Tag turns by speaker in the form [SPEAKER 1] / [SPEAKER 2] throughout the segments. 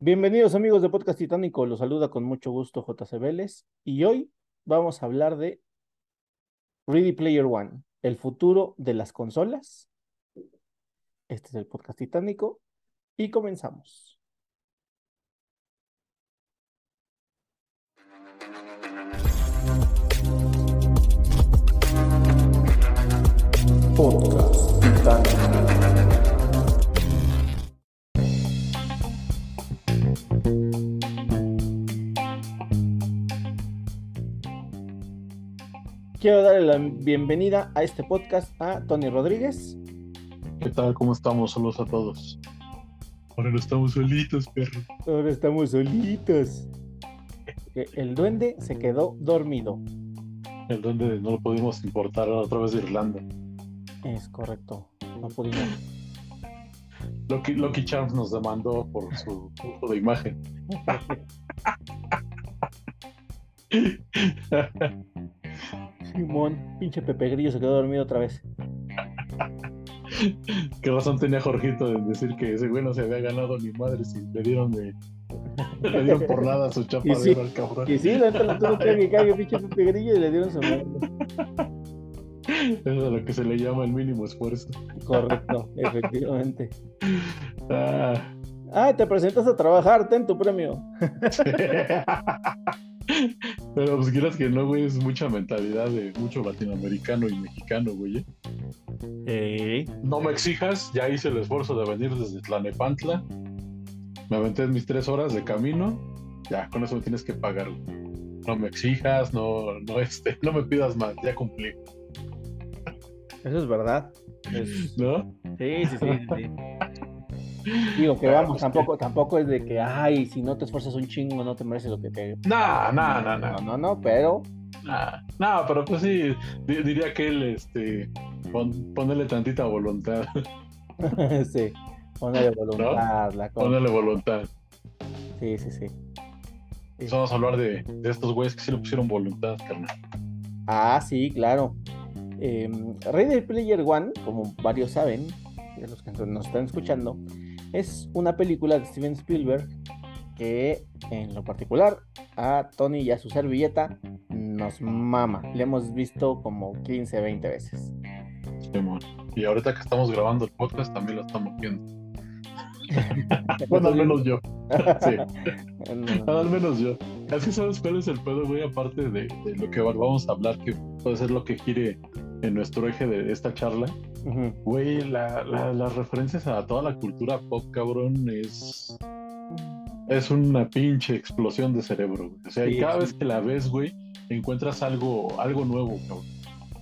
[SPEAKER 1] Bienvenidos amigos de Podcast Titánico, los saluda con mucho gusto JC Vélez y hoy vamos a hablar de Ready Player One, el futuro de las consolas. Este es el Podcast Titánico y comenzamos. Quiero darle la bienvenida a este podcast a Tony Rodríguez.
[SPEAKER 2] ¿Qué tal? ¿Cómo estamos? Saludos a todos. Ahora no estamos solitos, perro.
[SPEAKER 1] Ahora estamos solitos. Que El duende se quedó dormido.
[SPEAKER 2] El donde no lo pudimos importar otra vez de Irlanda.
[SPEAKER 1] Es correcto. No pudimos.
[SPEAKER 2] Lucky, Lucky Charms nos demandó por su foto de imagen.
[SPEAKER 1] Simón, pinche Pepe Grillo se quedó dormido otra vez.
[SPEAKER 2] ¿Qué razón tenía Jorgito en decir que ese güey no se había ganado ni madre si le dieron de. Le dieron por nada su chapa
[SPEAKER 1] Y
[SPEAKER 2] de
[SPEAKER 1] sí,
[SPEAKER 2] oro al cabrón.
[SPEAKER 1] Y sí, la neta lo tuvo que cague, pinche Pepe Grillo y le dieron su madre.
[SPEAKER 2] Eso es a lo que se le llama el mínimo esfuerzo.
[SPEAKER 1] Correcto, efectivamente.
[SPEAKER 2] Ah,
[SPEAKER 1] Ah, te presentas a trabajar, ten tu premio.
[SPEAKER 2] sí. Pero pues quieras que no, güey, es mucha mentalidad de mucho latinoamericano y mexicano, güey. ¿eh? No me exijas, ya hice el esfuerzo de venir desde Tlanepantla. Me aventé mis tres horas de camino. Ya, con eso me tienes que pagar. güey. No me exijas, no, no, este, no me pidas más, ya cumplí.
[SPEAKER 1] Eso es verdad. Es-
[SPEAKER 2] ¿No?
[SPEAKER 1] Sí, sí, sí, sí, sí. Digo que vamos,
[SPEAKER 2] pues,
[SPEAKER 1] tampoco, tampoco es de que, ay, si no te esfuerzas un chingo, no te mereces lo que te.
[SPEAKER 2] No, no, no, no.
[SPEAKER 1] No, no, no, pero.
[SPEAKER 2] Nah, no, pero pues sí, di- diría que él, este, pon- ponerle tantita voluntad,
[SPEAKER 1] sí. Ponle voluntad, la cosa.
[SPEAKER 2] ponerle voluntad.
[SPEAKER 1] Sí, sí, sí. Sí.
[SPEAKER 2] Vamos a hablar de, de estos güeyes que sí le pusieron voluntad, carnal.
[SPEAKER 1] Ah, sí, claro. Eh, Ready Player One, como varios saben, de los que nos están escuchando, es una película de Steven Spielberg que, en lo particular, a Tony y a su servilleta nos mama. Le hemos visto como 15, 20 veces.
[SPEAKER 2] Simón. Y ahorita que estamos grabando el podcast también lo estamos viendo. Bueno, al menos yo. Sí,
[SPEAKER 1] No,
[SPEAKER 2] al menos yo. Así sabes cuál es el pedo, güey, aparte de, de lo que vamos a hablar, que puede ser lo que gire en nuestro eje de esta charla. Güey, la- la- las referencias a toda la cultura pop, cabrón, es. Es una pinche explosión de cerebro, güey. O sea, y
[SPEAKER 1] Sí,
[SPEAKER 2] cada
[SPEAKER 1] sí.
[SPEAKER 2] vez que la ves, güey, encuentras algo, algo nuevo, cabrón.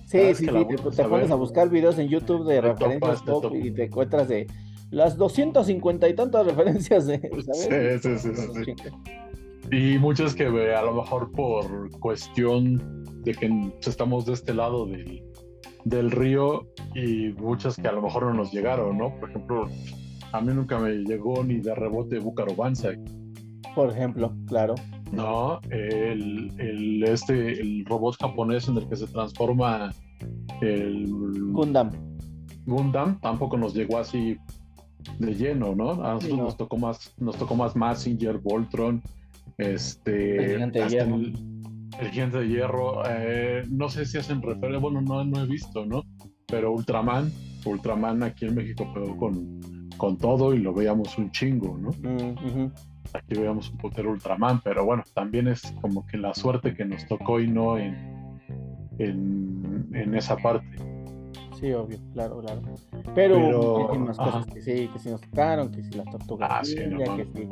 [SPEAKER 1] Sí,
[SPEAKER 2] Cada
[SPEAKER 1] sí, sí, te, pones a buscar videos en YouTube de
[SPEAKER 2] te
[SPEAKER 1] referencias
[SPEAKER 2] topas, te
[SPEAKER 1] pop y te encuentras de las 250 y tantas referencias de, ¿sabes?
[SPEAKER 2] Sí, sí, sí, sí, sí. Y muchas que a lo mejor por cuestión de que estamos de este lado del, del río y muchas que a lo mejor no nos llegaron, ¿no? Por ejemplo, a mí nunca me llegó ni de rebote Búcaro Banzai,
[SPEAKER 1] Por ejemplo, claro.
[SPEAKER 2] ¿no? El, el, este, el robot japonés en el que se transforma el
[SPEAKER 1] Gundam.
[SPEAKER 2] Gundam tampoco nos llegó así de lleno, ¿no? A nosotros
[SPEAKER 1] Sí, no.
[SPEAKER 2] nos tocó más, nos tocó más Massinger, Voltron, este,
[SPEAKER 1] El
[SPEAKER 2] El, Gigante de Hierro. eh, no sé si hacen referencia, bueno, no, no he visto, ¿no? Pero Ultraman, Ultraman aquí en México pegó con, con todo y lo veíamos un chingo, ¿no?
[SPEAKER 1] Mm.
[SPEAKER 2] Aquí veíamos un putero Ultraman, pero bueno, también es como que la suerte que nos tocó y no en, en, en esa parte.
[SPEAKER 1] Sí, obvio, claro, claro. Pero,
[SPEAKER 2] Pero,
[SPEAKER 1] muchísimas
[SPEAKER 2] ajá.
[SPEAKER 1] cosas que sí, que sí nos tocaron, que si las tortugas
[SPEAKER 2] Ah, sí, no
[SPEAKER 1] que sí,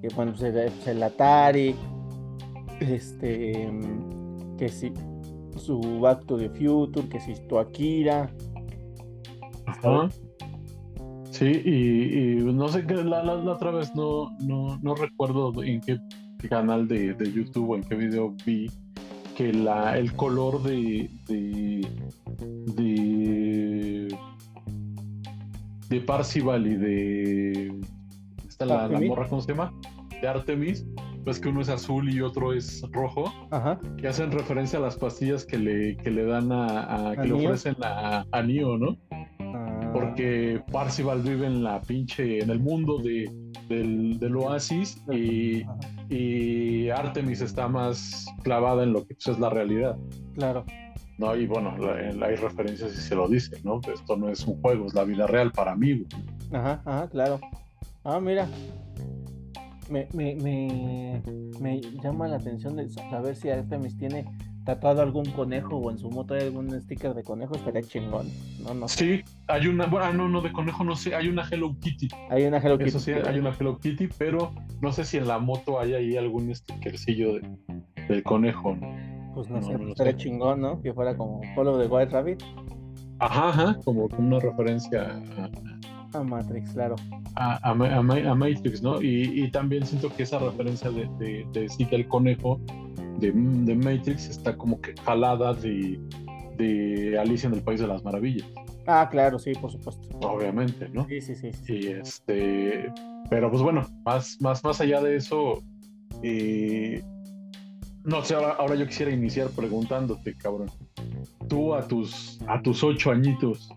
[SPEAKER 1] que bueno, pues el, el Atari, este, que sí, su Back to the Future, que si tu Akira,
[SPEAKER 2] Ajá. Sí, y, no sé qué, la, la, otra vez no, no, no recuerdo en qué canal de, de, YouTube o en qué video vi que la, el color de, de, de, de Parcival y de. Está la, la morra, ¿cómo se llama? De Artemis, pues que uno es azul y otro es rojo, Ajá. que hacen referencia a las pastillas que le, que le dan a, que le ofrecen a, a Neo, ¿no? Ah. Porque Parcival vive en la pinche, en el mundo de, del, oasis y, y, Artemis está más clavada en lo que pues, es la realidad.
[SPEAKER 1] Claro.
[SPEAKER 2] ¿no? Y bueno, hay referencias y se lo dice, ¿no? Esto no es un juego, es la vida real para mí.
[SPEAKER 1] Ajá, ajá, claro. Ah, mira, me, me, me, me, llama la atención de saber si Artemis tiene tatuado algún conejo o en su moto hay algún sticker de conejo, estaría chingón. No, no
[SPEAKER 2] Sí, hay una, bueno, ah, no, no, de conejo no sé, hay una Hello Kitty.
[SPEAKER 1] Hay una Hello Kitty.
[SPEAKER 2] Eso sí, hay una Hello Kitty, pero no sé si en la moto hay ahí algún stickercillo de, del conejo.
[SPEAKER 1] Pues no, sé, estaría chingón, ¿no? Que fuera como Follow de White Rabbit.
[SPEAKER 2] Ajá, ajá, como una referencia a,
[SPEAKER 1] a Matrix, claro.
[SPEAKER 2] A, Matrix, ¿no? Y, también siento que esa referencia de, de, de el conejo de, Matrix está como que jalada de, de Alicia en el País de las Maravillas.
[SPEAKER 1] Ah, claro, sí, por supuesto.
[SPEAKER 2] Obviamente, ¿no?
[SPEAKER 1] Sí, sí, sí.
[SPEAKER 2] Y este, pero pues bueno, más, más, más allá de eso, eh, no sé, ahora, ahora, yo quisiera iniciar preguntándote, cabrón. Tú a tus, a tus ocho añitos,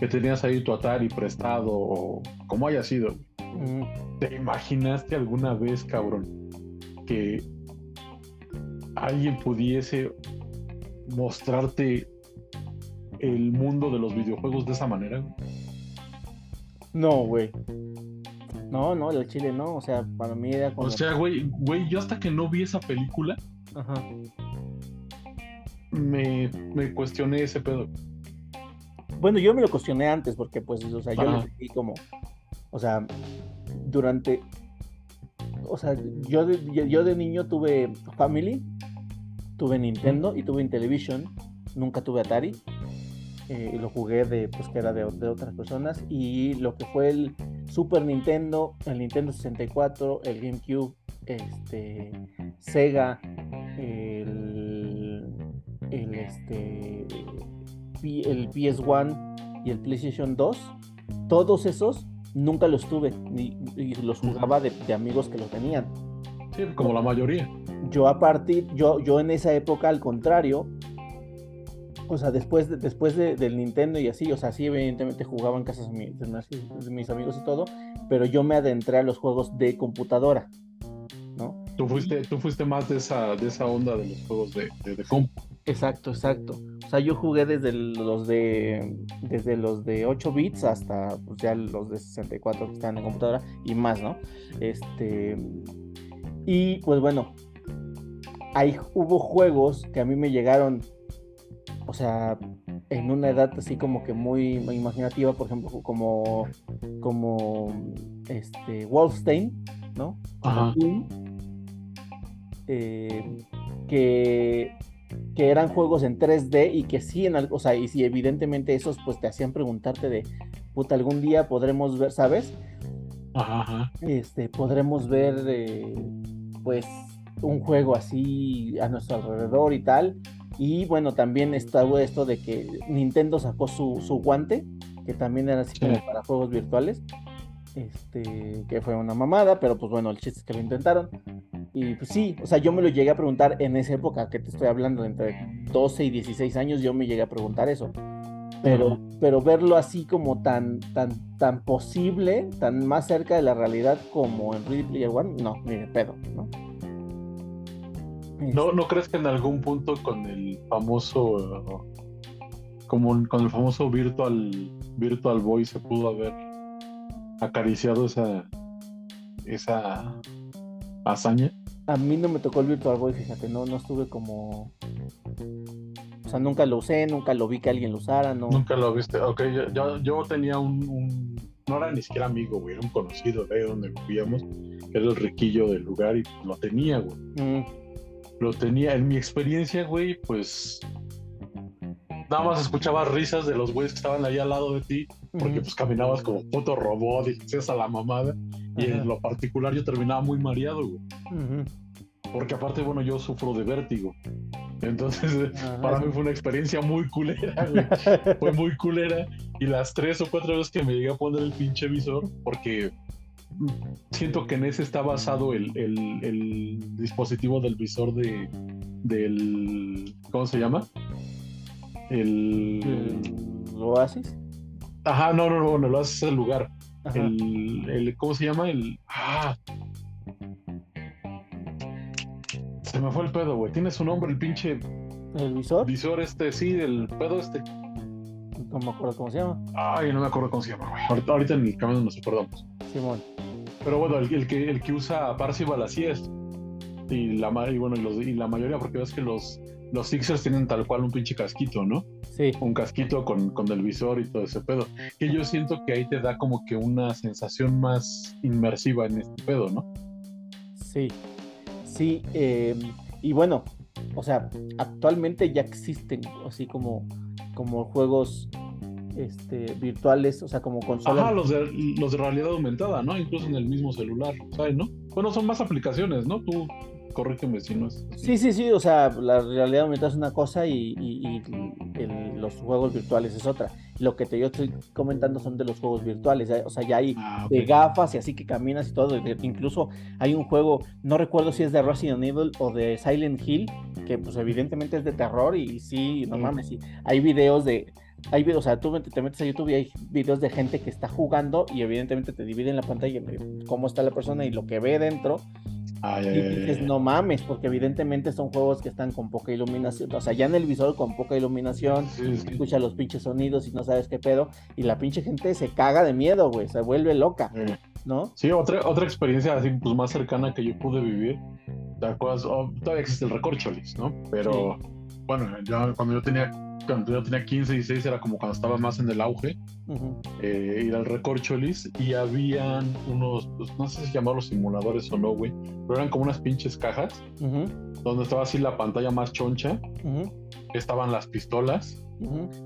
[SPEAKER 2] que tenías ahí tu Atari prestado o como haya sido. ¿Te imaginaste alguna vez, cabrón, que alguien pudiese mostrarte el mundo de los videojuegos de esa manera?
[SPEAKER 1] No, güey. No, no, el chile no. O sea, para mí era como.
[SPEAKER 2] O sea, güey, güey, yo hasta que no vi esa película. Me, me cuestioné ese pedo.
[SPEAKER 1] Bueno, yo me lo cuestioné antes porque, pues, o sea, yo lo vi como, o sea, durante, o sea, yo de, yo de niño tuve Family, tuve Nintendo y tuve Intellivision, nunca tuve Atari. Eh, y lo jugué de, pues, que era de, otras personas. Y lo que fue el Super Nintendo, el Nintendo 64, el GameCube, este, Sega, el, el este, el PS1 y el PlayStation 2, todos esos nunca los tuve, ni, y los jugaba de, amigos que los tenían.
[SPEAKER 2] Sí, como la mayoría.
[SPEAKER 1] Yo a partir, yo, yo en esa época al contrario, o sea, después, de, después del Nintendo y así, o sea, sí, evidentemente jugaba en casas de, mis amigos y todo, pero yo me adentré a los juegos de computadora, ¿no?
[SPEAKER 2] Tú fuiste, tú fuiste más de esa, de esa onda de los juegos de, de, de compu.
[SPEAKER 1] Exacto, exacto. O sea, yo jugué desde los de desde los de 8 bits hasta pues, ya los de 64 que están en computadora y más, ¿no? Este y pues bueno, ahí hubo juegos que a mí me llegaron o sea, en una edad así como que muy, imaginativa, por ejemplo, como como este Wolfstein, ¿no? Ajá. Eh, que que eran juegos en 3D y que sí, en algo, o sea, y si evidentemente esos pues te hacían preguntarte de, puta, algún día podremos ver, ¿sabes? Ajá, Este, podremos ver, eh, pues, un juego así a nuestro alrededor y tal. Y bueno, también está esto de que Nintendo sacó su, su guante, que también era así como para juegos virtuales. Este, que fue una mamada, pero pues bueno, el chiste es que lo intentaron. Y pues sí, o sea, yo me lo llegué a preguntar en esa época que te estoy hablando, entre 12 y 16 años, yo me llegué a preguntar eso. Pero, pero verlo así como tan, tan, tan posible, tan más cerca de la realidad como en Ready Player One, no, ni de pedo, ¿no?
[SPEAKER 2] ¿No, ¿No crees que en algún punto con el famoso, como con el famoso Virtual, Virtual Boy se pudo haber acariciado esa, esa hazaña?
[SPEAKER 1] A mí no me tocó el Virtual Boy, fíjate, no, no estuve como. O sea, nunca lo usé, nunca lo vi que alguien lo usara, ¿no?
[SPEAKER 2] Nunca lo viste. Ok, yo, yo, tenía un, No era ni siquiera amigo, güey, era un conocido de donde vivíamos, que era el riquillo del lugar y lo tenía, güey. Mm. Lo tenía. En mi experiencia, güey, pues. nada más escuchabas risas de los güeyes que estaban ahí al lado de ti, porque pues caminabas como puto robot y hacías a la mamada. Y en lo particular yo terminaba muy mareado, güey. Porque aparte, bueno, yo sufro de vértigo. Entonces, para mí fue una experiencia muy culera, güey. fue muy culera. Y las tres o cuatro veces que me llegué a poner el pinche visor, porque siento que en ese está basado el, el, dispositivo del visor de del ¿cómo se llama? El,
[SPEAKER 1] ¿El Oasis.
[SPEAKER 2] Ajá, no, no, no, no, lo haces el lugar. El, el, ¿cómo se llama? El ah. Se me fue el pedo, güey. Tiene su nombre el pinche
[SPEAKER 1] ¿El visor?
[SPEAKER 2] Visor este, sí, el pedo este.
[SPEAKER 1] No me acuerdo cómo se llama.
[SPEAKER 2] Ay, no me acuerdo cómo se llama, güey. Ahorita, ahorita en el camino nos acordamos.
[SPEAKER 1] Simón.
[SPEAKER 2] Pero bueno, el, que, el que usa Parcival así es. Y la, y bueno, y, los, y la mayoría, porque ves que los, los Sixers tienen tal cual un pinche casquito, ¿no?
[SPEAKER 1] Sí.
[SPEAKER 2] Un casquito con, con el visor y todo ese pedo. Que yo siento que ahí te da como que una sensación más inmersiva en este pedo, ¿no?
[SPEAKER 1] Sí. Sí. Eh, y bueno, o sea, actualmente ya existen así como, como juegos este, virtuales, o sea, como consolas.
[SPEAKER 2] Ajá, los de, los de realidad aumentada, ¿no? Incluso en el mismo celular, ¿sabes, no? Bueno, son más aplicaciones, ¿no? Tú corrígeme si no es.
[SPEAKER 1] Sí, sí, sí, o sea, la realidad aumentada es una cosa y, los juegos virtuales es otra. Lo que te yo estoy comentando son de los juegos virtuales, o sea, ya hay ah, de gafas y así que caminas y todo. Incluso hay un juego, no recuerdo si es de Resident Evil o de Silent Hill, que pues evidentemente es de terror y sí, no mames, sí. Hay videos de hay videos, o sea, tú te metes a YouTube y hay videos de gente que está jugando y evidentemente te dividen la pantalla cómo está la persona y lo que ve dentro. Y dices, no mames, porque evidentemente son juegos que están con poca iluminación, o sea, ya en el visor con poca iluminación, escucha los pinches sonidos y no sabes qué pedo, y la pinche gente se caga de miedo, güey, se vuelve loca, ¿no?
[SPEAKER 2] Sí, otra, otra experiencia así, pues más cercana que yo pude vivir, ¿te acuerdas? Oh, todavía existe el recorcholis, ¿no? Pero, bueno, ya cuando yo tenía cuando yo tenía 15, 16, era como cuando estaba más en el auge, eh, ir al recorcholis y habían unos, pues, no sé si llamarlos simuladores o no, güey, pero eran como unas pinches cajas donde estaba así la pantalla más choncha, estaban las pistolas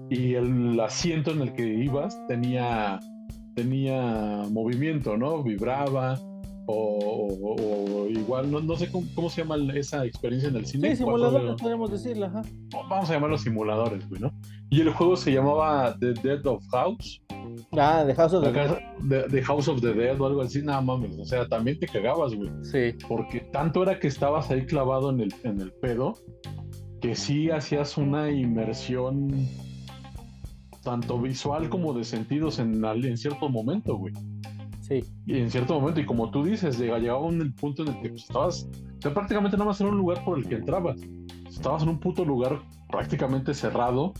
[SPEAKER 2] y el asiento en el que ibas tenía, tenía movimiento, ¿no? Vibraba o, igual, no, sé cómo, se llama esa experiencia en el cine.
[SPEAKER 1] Sí, simuladores, podemos decirlo, ajá.
[SPEAKER 2] Vamos a llamarlos simuladores, güey, ¿no? Y el juego se llamaba The Dead of House.
[SPEAKER 1] Ah, The House of the,
[SPEAKER 2] Dead. The, House of the Dead o algo así, nada mames. O sea, también te cagabas, güey.
[SPEAKER 1] Sí.
[SPEAKER 2] Porque tanto era que estabas ahí clavado en el, en el pedo que sí hacías una inmersión tanto visual como de sentidos en, en cierto momento, güey.
[SPEAKER 1] Sí.
[SPEAKER 2] Y en cierto momento, y como tú dices, llegaba un punto en el que pues, estabas, o sea, prácticamente nada más en un lugar por el que entrabas. Estabas en un puto lugar prácticamente cerrado,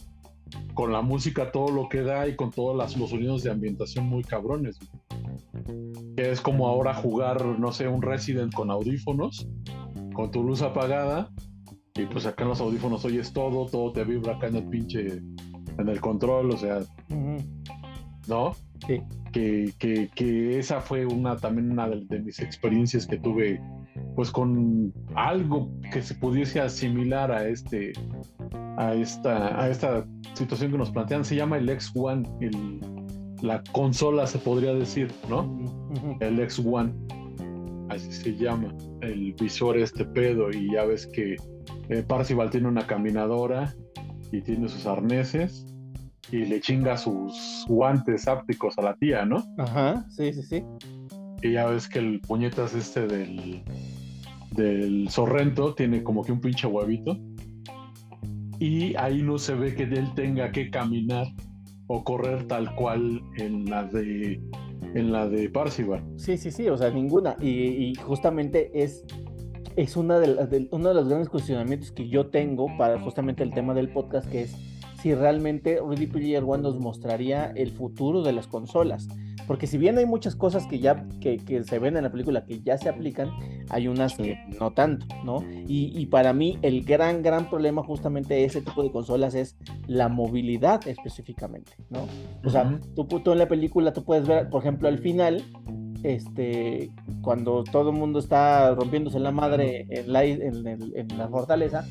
[SPEAKER 2] con la música todo lo que da y con todos los sonidos de ambientación muy cabrones. Que es como ahora jugar, no sé, un Resident con audífonos, con tu luz apagada, y pues acá en los audífonos oyes todo, todo te vibra acá en el pinche, en el control, o sea, ¿no? Que, que, esa fue una también una de, mis experiencias que tuve pues con algo que se pudiese asimilar a este a esta a esta situación que nos plantean. Se llama el X1 el, la consola se podría decir no el X1 así se llama el visor este pedo y ya ves que eh, Parcival tiene una caminadora y tiene sus arneses y le chinga sus guantes ápticos a la tía, ¿no?
[SPEAKER 1] Ajá, sí, sí, sí.
[SPEAKER 2] Y ya ves que el puñetas este del, del Sorrento tiene como que un pinche huevito. Y ahí no se ve que él tenga que caminar o correr tal cual en la de en la de Parcival.
[SPEAKER 1] Sí, sí, sí, o sea, ninguna. Y, justamente es, es una de, uno de los grandes cuestionamientos que yo tengo para justamente el tema del podcast, que es si realmente Ready Player One nos mostraría el futuro de las consolas. Porque si bien hay muchas cosas que ya que, se ven en la película que ya se aplican, hay unas que no tanto, ¿no? Y, para mí el gran, gran problema justamente de ese tipo de consolas es la movilidad específicamente, ¿no? O sea, tú, en la película tú puedes ver, por ejemplo, al final, este, cuando todo el mundo está rompiéndose la madre en la, en la fortaleza,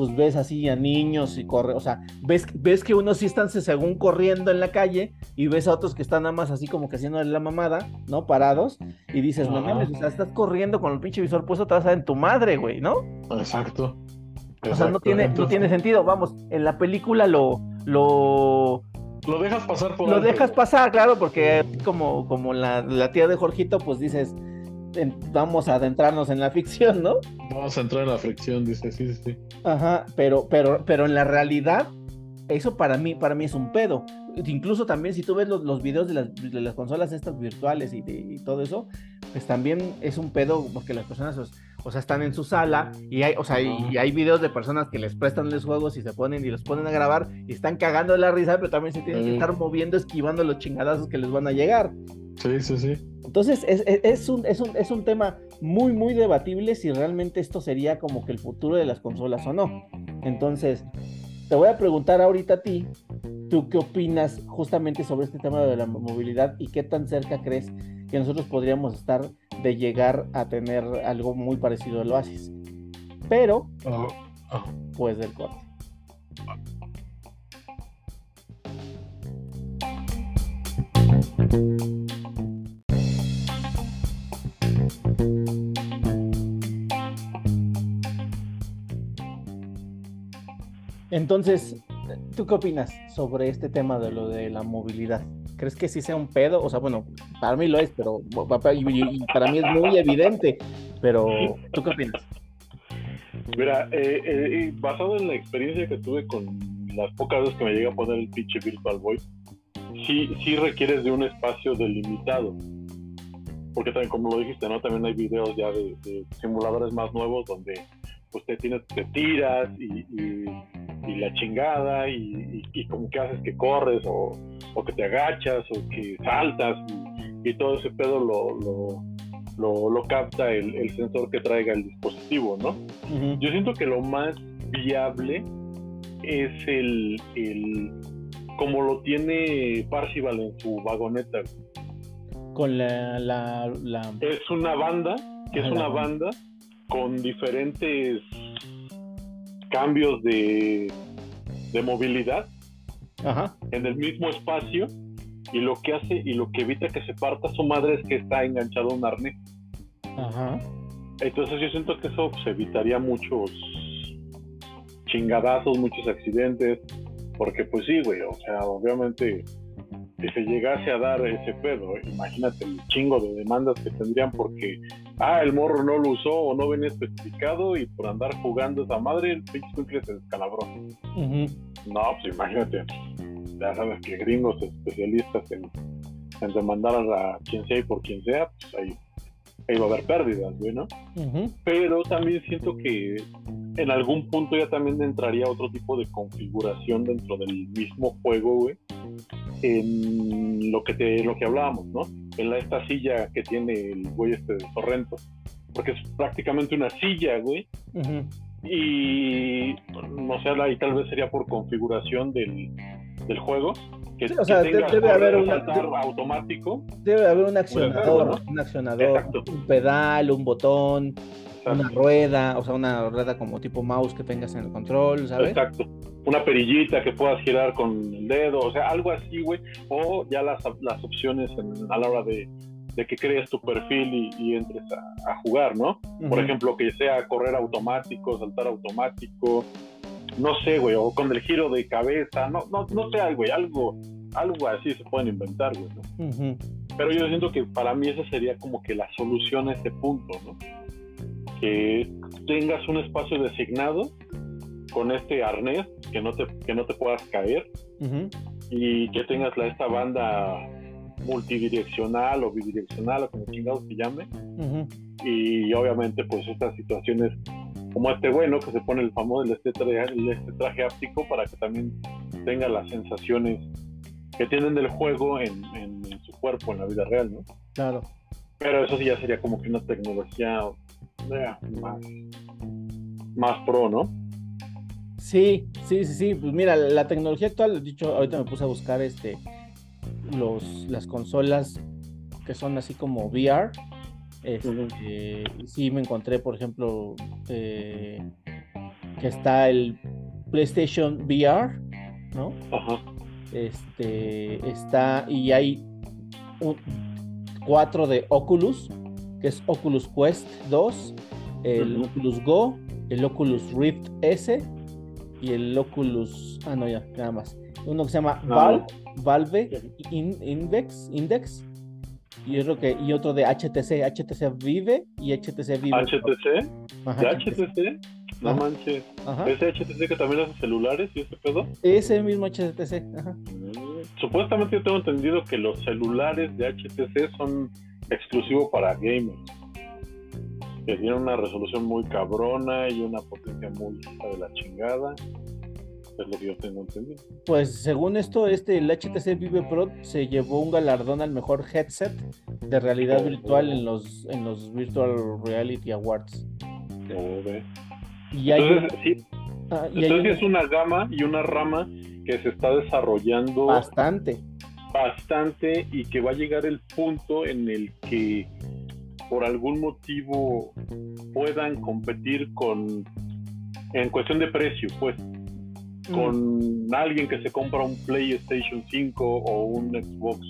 [SPEAKER 1] pues ves así a niños y corre, o sea, ves, ves que unos sí están según corriendo en la calle y ves a otros que están nada más así como que haciendo la mamada, ¿no? Parados y dices, no mames, o sea, estás corriendo con el pinche visor puesto, te vas a en tu madre, güey, ¿no?
[SPEAKER 2] Exacto.
[SPEAKER 1] O sea, no tiene, no tiene sentido. Vamos, en la película lo, lo,
[SPEAKER 2] lo dejas pasar por
[SPEAKER 1] Lo dejas pasar, claro, porque como, como la, la, tía de Jorgito, pues dices, vamos a adentrarnos en la ficción, ¿no?
[SPEAKER 2] Vamos a entrar en la ficción, dice, sí, sí, sí.
[SPEAKER 1] Ajá, pero, pero, pero en la realidad, eso para mí, para mí es un pedo. Incluso también si tú ves los, los videos de las, de las, consolas estas virtuales y, de, y todo eso, pues también es un pedo porque las personas... Pues, o sea, están en su sala y hay, o sea, y, hay videos de personas que les prestan los juegos y se ponen y los ponen a grabar y están cagando la risa, pero también se tienen que estar moviendo, esquivando los chingadazos que les van a llegar.
[SPEAKER 2] Sí, sí, sí.
[SPEAKER 1] Entonces, es, es, un, es, un, es un tema muy, muy debatible si realmente esto sería como que el futuro de las consolas o no. Entonces, te voy a preguntar ahorita a ti, ¿tú qué opinas justamente sobre este tema de la movilidad y qué tan cerca crees que nosotros podríamos estar de llegar a tener algo muy parecido al Oasis. Pero, oh, oh. pues del corte. Entonces, ¿tú qué opinas sobre este tema de lo de la movilidad? ¿Crees que sí sea un pedo? O sea, bueno, para mí lo es, pero para mí es muy evidente. Pero, ¿tú qué opinas?
[SPEAKER 2] Mira, eh, eh, basado en la experiencia que tuve con las pocas veces que me llegué a poner el pinche Virtual Boy, sí, sí requieres de un espacio delimitado. Porque también, como lo dijiste, ¿no? También hay videos ya de, simuladores más nuevos donde pues te, tienes, te tiras y, la chingada y, y, como que haces que corres o, o que te agachas o que saltas y, todo ese pedo lo, lo, lo, capta el, el, sensor que traiga el dispositivo, ¿no? Yo siento que lo más viable es el, el como lo tiene Parcival en su vagoneta.
[SPEAKER 1] Con la, la,
[SPEAKER 2] Es una banda, que es una banda con diferentes cambios de, de movilidad en el mismo espacio y lo que hace y lo que evita que se parta su madre es que está enganchado a un arnés. Entonces yo siento que eso pues, evitaría muchos chingadazos, muchos accidentes, porque pues sí, güey, o sea, obviamente si se llegase a dar ese pedo, imagínate el chingo de demandas que tendrían porque, ah, el morro no lo usó o no venía especificado y por andar jugando esa madre el pinche se descalabró. No, pues imagínate, ya sabes que gringos especialistas en, demandar a quien sea y por quien sea, pues ahí, ahí va a haber pérdidas, güey, ¿no? Pero también siento que en algún punto ya también entraría otro tipo de configuración dentro del mismo juego, güey, en lo que te, lo que hablábamos, ¿no? En la, esta silla que tiene el güey este de Sorrento, porque es prácticamente una silla, güey, y no sé, ahí tal vez sería por configuración del, del juego. Que,
[SPEAKER 1] o sea, debe haber un
[SPEAKER 2] automático.
[SPEAKER 1] Debe haber un accionador, un accionador, un pedal, un botón, una rueda, o sea, una rueda como tipo mouse que tengas en el control, ¿sabes?
[SPEAKER 2] Exacto. Una perillita que puedas girar con el dedo, o sea, algo así, güey. O ya las, las opciones a la hora de, de que crees tu perfil y, entres a, jugar, ¿no? Por ejemplo, que sea correr automático, saltar automático, no sé, güey, o con el giro de cabeza, no, no, no sé, güey, algo, algo así se pueden inventar, güey, ¿no? Pero yo siento que para mí esa sería como que la solución a este punto, ¿no? Que tengas un espacio designado con este arnés que no te, que no te puedas caer y que tengas la, esta banda multidireccional o bidireccional o como chingados se llame. Y obviamente pues estas situaciones como este bueno que se pone el famoso este traje, este traje áptico para que también tenga las sensaciones que tienen del juego en, su cuerpo en la vida real, ¿no?
[SPEAKER 1] Claro.
[SPEAKER 2] Pero eso sí ya sería como que una tecnología más, más pro, ¿no?
[SPEAKER 1] Sí, sí, sí, sí. Pues mira, la tecnología actual, dicho, ahorita me puse a buscar este los, las consolas que son así como VR. Este, sí me encontré, por ejemplo, eh, que está el PlayStation VR, ¿no? Ajá. Este, está, y hay un, cuatro de Oculus, que es Oculus Quest 2, el Oculus Go, el Oculus Rift S y el Oculus, ah no ya, nada más. Uno que se llama Valve, Valve Index, Index y otro que y otro de HTC, HTC Vive y HTC Vive.
[SPEAKER 2] HTC, ¿De HTC? No manches. ¿Ese HTC que también hace celulares y ese pedo?
[SPEAKER 1] Ese mismo HTC. Ajá.
[SPEAKER 2] Mm, supuestamente yo tengo entendido que los celulares de HTC son exclusivos para gamers. Que tienen una resolución muy cabrona y una potencia muy de la chingada. Es lo que yo tengo entendido.
[SPEAKER 1] Pues según esto, este el HTC Vive Pro se llevó un galardón al mejor headset de realidad virtual en los en los Virtual Reality Awards.
[SPEAKER 2] Oh, y entonces, ah, es una gama y una rama que se está desarrollando
[SPEAKER 1] bastante.
[SPEAKER 2] Bastante y que va a llegar el punto en el que por algún motivo puedan competir con, en cuestión de precio, pues, mm. con alguien que se compra un PlayStation 5 o un Xbox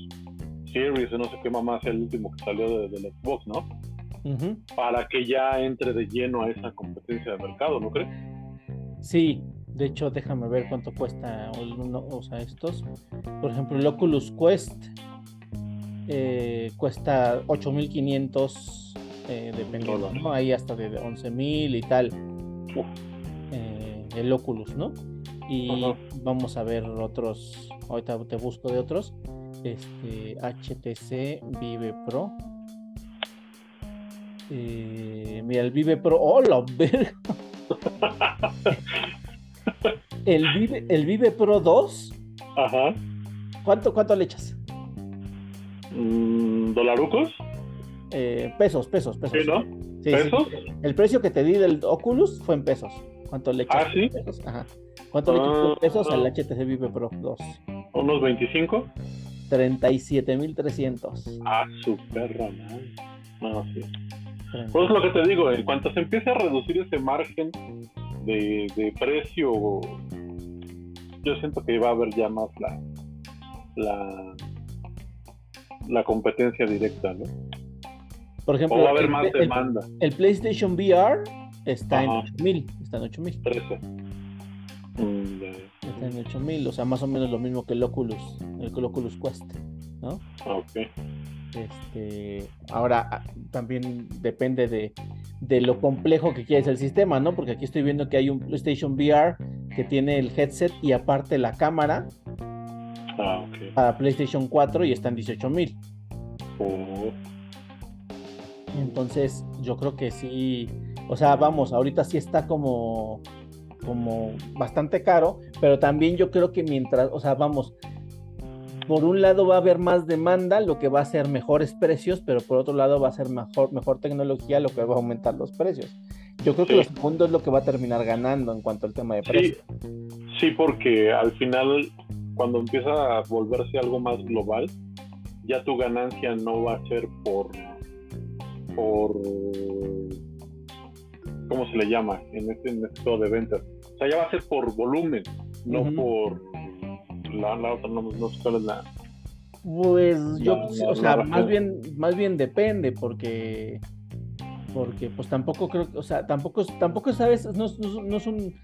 [SPEAKER 2] Series, no sé qué más el último que salió del Xbox, ¿no? para que ya entre de lleno a esa competencia de mercado, ¿no crees?
[SPEAKER 1] Sí, de hecho, déjame ver cuánto cuesta o sea, estos. Por ejemplo, el Oculus Quest eh, cuesta 8500 eh, dependiendo, ¿no? Ahí hasta de 11000 y tal. Eh, el Oculus, ¿no? Y vamos a ver otros. Ahorita te busco de otros. Este HTC Vive Pro eh, mira, el Vive Pro. ¡Oh, la verga! el, Vive, el Vive Pro 2.
[SPEAKER 2] Ajá.
[SPEAKER 1] ¿Cuánto, cuánto le echas?
[SPEAKER 2] Mm, ¿Dolarucos?
[SPEAKER 1] Eh, pesos, pesos, pesos.
[SPEAKER 2] ¿Sí, no? ¿Pesos?
[SPEAKER 1] El precio que te di del Oculus fue en pesos. ¿Cuánto le echas?
[SPEAKER 2] ¿Ah, sí?
[SPEAKER 1] Pesos? Ajá. ¿Cuánto le echas en ah, pesos al HTC Vive Pro 2?
[SPEAKER 2] ¿Unos 25?
[SPEAKER 1] 37.300.
[SPEAKER 2] Ah, su perra, No, sí. Pues lo que te digo, en cuanto se empiece a reducir ese margen de, precio, yo siento que va a haber ya más la, la, la competencia directa, ¿no?
[SPEAKER 1] Por ejemplo,
[SPEAKER 2] o va a haber más demanda.
[SPEAKER 1] El, PlayStation VR está en 8000, está en 8000. 13. Mm, está en 8000, o sea, más o menos lo mismo que el Oculus, el Oculus Quest, ¿no?
[SPEAKER 2] Ah, ok.
[SPEAKER 1] Este, ahora ah, también depende de, lo complejo que quieres el sistema, ¿no? Porque aquí estoy viendo que hay un PlayStation VR que tiene el headset y aparte la cámara
[SPEAKER 2] ah,
[SPEAKER 1] para PlayStation 4 y está en 18 mil.
[SPEAKER 2] Oh.
[SPEAKER 1] Entonces, yo creo que sí, o sea, vamos, ahorita sí está como como bastante caro, pero también yo creo que mientras, o sea, vamos, por un lado va a haber más demanda, lo que va a ser mejores precios, pero por otro lado va a ser mejor, mejor tecnología, lo que va a aumentar los precios. Yo creo que lo segundo es lo que va a terminar ganando en cuanto al tema de precios.
[SPEAKER 2] Sí, porque al final, cuando empieza a volverse algo más global, ya tu ganancia no va a ser por, por ¿cómo se le llama en este, en este de ventas? O sea, ya va a ser por volumen, no por la, otra no, no, sé cuál es la.
[SPEAKER 1] Pues yo, o sea, más bien, más bien depende, porque porque pues tampoco creo, o sea, tampoco, tampoco sabes, no, no, no son,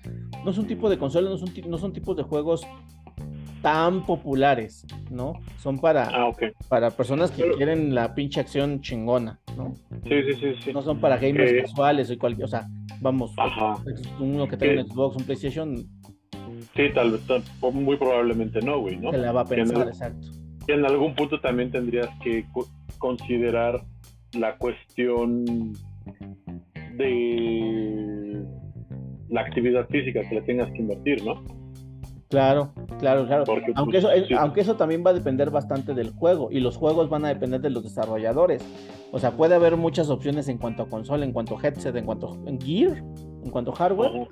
[SPEAKER 1] no son tipo de consolas, no no son tipos de juegos tan populares, ¿no? Son para,
[SPEAKER 2] ah,
[SPEAKER 1] para personas que quieren la pinche acción chingona, ¿no?
[SPEAKER 2] Sí, sí, sí, sí.
[SPEAKER 1] No son para gamers eh, casuales o cualquier, o sea, vamos, uno que tenga un Xbox, un PlayStation,
[SPEAKER 2] Sí, tal vez, muy probablemente no, güey, ¿no?
[SPEAKER 1] Se la va a pensar, exacto.
[SPEAKER 2] Y en algún punto también tendrías que considerar la cuestión de la actividad física que le tengas que invertir, ¿no?
[SPEAKER 1] Claro, claro, claro. aunque, pues, eso, aunque eso también va a depender bastante del juego y los juegos van a depender de los desarrolladores. O sea, puede haber muchas opciones en cuanto a consola, en cuanto a headset, en cuanto a gear, en cuanto a hardware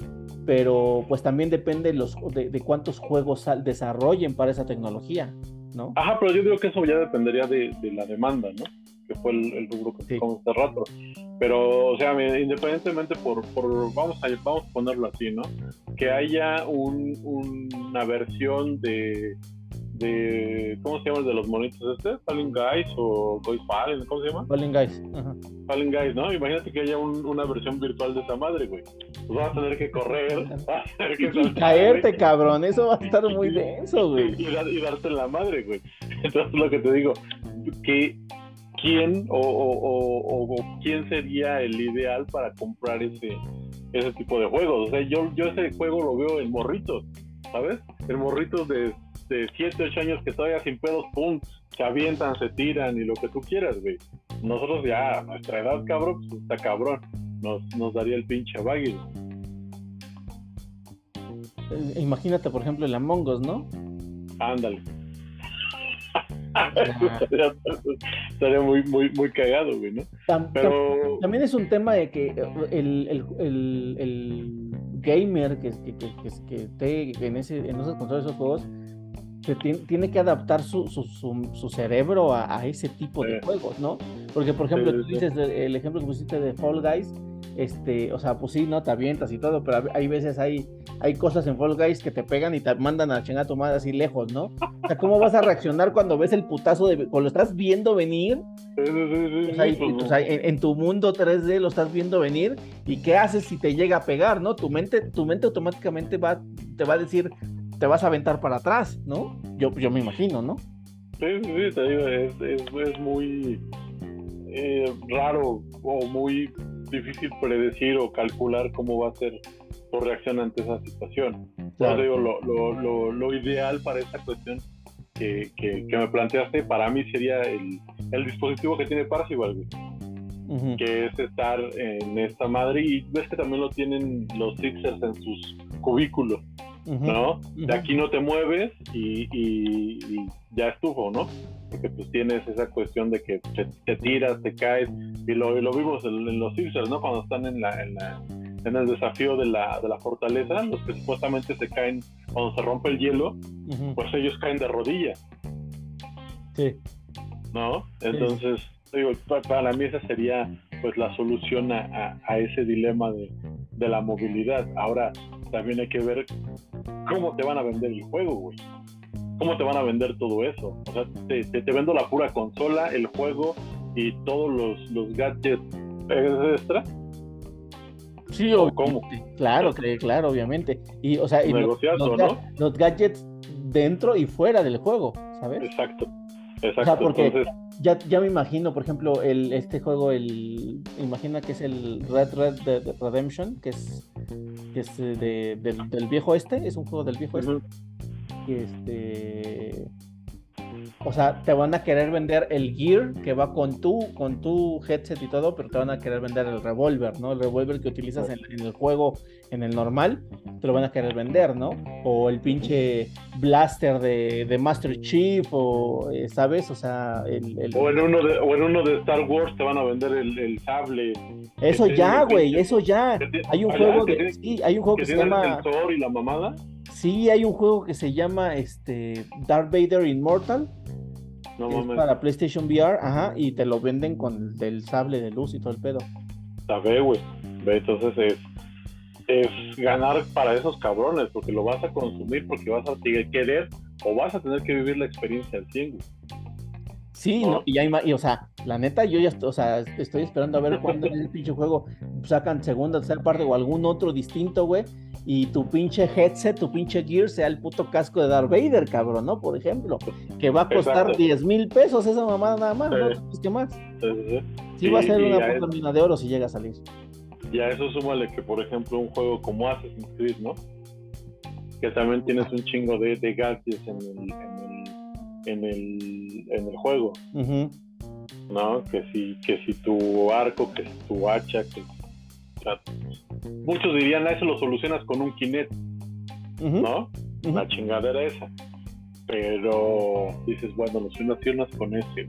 [SPEAKER 1] pero pues también depende los, de, cuántos juegos desarrollen para esa tecnología, ¿no?
[SPEAKER 2] Ajá, pero yo creo que eso ya dependería de, la demanda, ¿no? Que fue el, rubro que sí. hace rato. Pero, o sea, independientemente por, por vamos, a, vamos a ponerlo así, ¿no? Que haya un, una versión de, de, ¿cómo se llama el de los monitos este? Falling Guys o Guys Fallen, ¿cómo se llama?
[SPEAKER 1] Falling Guys.
[SPEAKER 2] Falling Guys, ¿no? Imagínate que haya una versión virtual de esa madre, güey. Pues vas a tener que correr, vas a tener que
[SPEAKER 1] y caerte, cabrón, eso va a estar muy denso, güey.
[SPEAKER 2] Y, y, darte en la madre, güey. Entonces, lo que te digo, que quién o, o, o, quién sería el ideal para comprar ese, ese tipo de juegos. O sea, yo, yo ese juego lo veo en morritos, ¿sabes? En morritos de de 7, 8 años que todavía sin pedos, pum, se avientan, se tiran y lo que tú quieras, güey. Nosotros ya, a nuestra edad, cabrón, pues está cabrón. Nos, nos daría el pinche baggy.
[SPEAKER 1] Eh, imagínate, por ejemplo, el Among Us, ¿no?
[SPEAKER 2] Ándale. estaría, muy, muy, muy cagado, güey, ¿no?
[SPEAKER 1] Pero... También es un tema de que el, el, el, el gamer que, que, que, que, esté en, ese, en esos controles de esos juegos tiene, que adaptar su, su, su, cerebro a, ese tipo de juegos, ¿no? Porque, por ejemplo, tú dices el ejemplo que pusiste de Fall Guys, este, o sea, pues sí, no te avientas y todo, pero hay veces hay, hay cosas en Fall Guys que te pegan y te mandan a chingar a tu madre así lejos, ¿no? O sea, ¿cómo vas a reaccionar cuando ves el putazo de, cuando lo estás viendo venir? o sea, en, tu mundo 3D lo estás viendo venir y qué haces si te llega a pegar, ¿no? Tu mente, tu mente automáticamente va, te va a decir, te vas a aventar para atrás, ¿no? Yo, yo me imagino, ¿no?
[SPEAKER 2] Sí, sí, te digo, es, es, muy eh, raro o muy difícil predecir o calcular cómo va a ser tu reacción ante esa situación. Claro. digo, lo, lo, lo, ideal para esta cuestión que, que, me planteaste, para mí sería el, el dispositivo que tiene Parsival, que es estar en esta madre y ves que también lo tienen los Sixers en sus cubículos. ¿No? De aquí no te mueves y, ya estuvo, ¿no? Porque pues tienes esa cuestión de que te, tiras, te caes, y lo, lo vimos en, los Sixers, ¿no? Cuando están en la, en la en el desafío de la, de la fortaleza, los que supuestamente se caen cuando se rompe el hielo, pues ellos caen de rodillas.
[SPEAKER 1] Sí.
[SPEAKER 2] ¿No? Entonces, digo, para mí esa sería pues la solución a, a, ese dilema de, de, la movilidad. Ahora, también hay que ver cómo te van a vender el juego, güey. ¿Cómo te van a vender todo eso? O sea, te, te, vendo la pura consola, el juego y todos los, los gadgets extra.
[SPEAKER 1] Sí, o cómo. Claro, claro, obviamente. Y, o sea, los, los, gadgets dentro y fuera del juego, ¿sabes?
[SPEAKER 2] Exacto. Exacto.
[SPEAKER 1] porque ya, ya me imagino, por ejemplo, el, este juego, el imagina que es el Red Red Redemption, que es que es eh, de, del, viejo este, es un juego del viejo este. este. O sea, te van a querer vender el gear que va con tu, con tu headset y todo, pero te van a querer vender el revólver, ¿no? El revólver que utilizas en, el juego, en el normal, te lo van a querer vender, ¿no? O el pinche blaster de, de Master Chief, o, eh, ¿sabes? O sea, el,
[SPEAKER 2] O, en uno de, o en uno de Star Wars te van a vender el, el sable.
[SPEAKER 1] Eso ya, güey, eso ya. Hay un juego de, sí, hay un juego que, se llama...
[SPEAKER 2] y la mamada?
[SPEAKER 1] Sí, hay un juego que se llama este Darth Vader Immortal no es para PlayStation VR, ajá, y te lo venden con el sable de luz y todo el pedo.
[SPEAKER 2] Sabe, güey. Entonces es, es ganar para esos cabrones, porque lo vas a consumir, porque vas a querer o vas a tener que vivir la experiencia al 100, güey.
[SPEAKER 1] Sí, no, y, hay, y, o sea, la neta, yo ya o sea, estoy esperando a ver cuándo en el pinche juego sacan segunda, tercera parte o algún otro distinto, güey, y tu pinche headset, tu pinche gear sea el puto casco de Darth Vader, cabrón, ¿no? Por ejemplo, que va a costar 10 mil pesos esa mamada nada más, ¿no? Pues, ¿Qué más? Sí, va a ser una puta mina de oro si llega a salir.
[SPEAKER 2] Y a eso súmale que, por ejemplo, un juego como Assassin's Creed, ¿no? Que también tienes un chingo de, de gadgets en el, en el, en el, juego. ¿No? Que si, que si tu arco, que si tu hacha, que muchos dirían, eso lo solucionas con un Kinect, ¿no? La chingadera esa. Pero dices, bueno, lo solucionas con ese,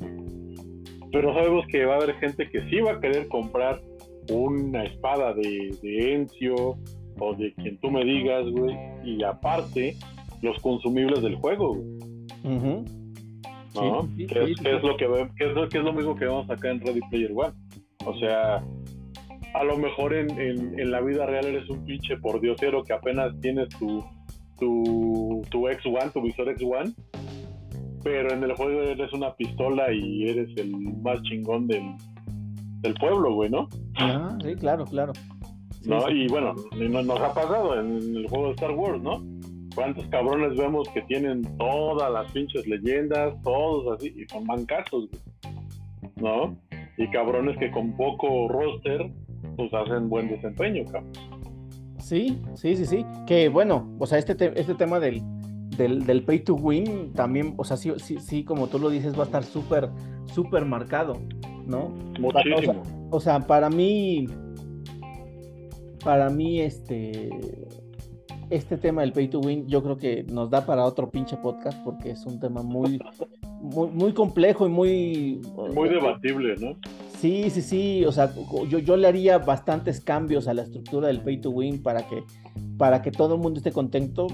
[SPEAKER 2] Pero sabemos que va a haber gente que sí va a querer comprar una espada de, de Encio o de quien tú me digas, güey, y aparte los consumibles del juego, ¿No? ¿Qué, es, lo que, es, lo, es lo mismo que vemos acá en Ready Player One? O sea, a lo mejor en, en, la vida real eres un pinche por diosero que apenas tienes tu, tu, tu X1, tu visor X1, pero en el juego eres una pistola y eres el más chingón del, del pueblo, güey, ¿no?
[SPEAKER 1] Ah, sí, claro, claro.
[SPEAKER 2] ¿No? Y bueno, nos ha pasado en el juego de Star Wars, ¿no? ¿Cuántos cabrones vemos que tienen todas las pinches leyendas, todos así, y son mancazos, ¿no? Y cabrones que con poco roster, pues hacen buen desempeño, cabrón.
[SPEAKER 1] Sí, sí, sí, sí. Que bueno, o sea, este, este tema del, del, pay to win también, o sea, sí, sí, sí como tú lo dices, va a estar súper, súper marcado, ¿no?
[SPEAKER 2] Muchísimo.
[SPEAKER 1] O sea, para mí, para mí, este, este tema del pay to win, yo creo que nos da para otro pinche podcast porque es un tema muy, muy, muy complejo y muy...
[SPEAKER 2] Muy debatible, ¿no?
[SPEAKER 1] Sí, sí, sí, o sea, yo, yo le haría bastantes cambios a la estructura del pay to win para que para que todo el mundo esté contento.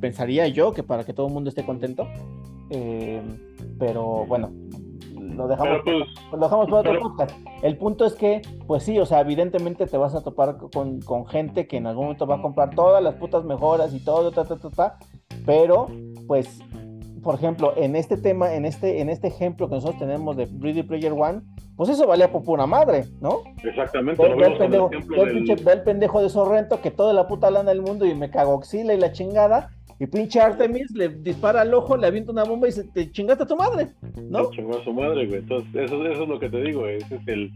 [SPEAKER 1] Pensaría yo que para que todo el mundo esté contento. Eh, pero bueno, lo dejamos, pues, lo dejamos para otro podcast. El punto es que, pues sí, o sea, evidentemente te vas a topar con, con, gente que en algún momento va a comprar todas las putas mejoras y todo, ta, ta, ta, ta, pero pues, por ejemplo, en este tema, en este, en este ejemplo que nosotros tenemos de Ready Player One, pues eso valía por pura madre, ¿no?
[SPEAKER 2] Exactamente.
[SPEAKER 1] Ve, el, pendejo, el, pendejo, de Sorrento que toda la puta lana del mundo y me cagoxila y la chingada. Y pinche Artemis le dispara al ojo, le avienta una bomba y se te chingaste a tu madre, ¿no?
[SPEAKER 2] Te chingó a su madre, güey. Entonces, eso, eso es lo que te digo, ese es el,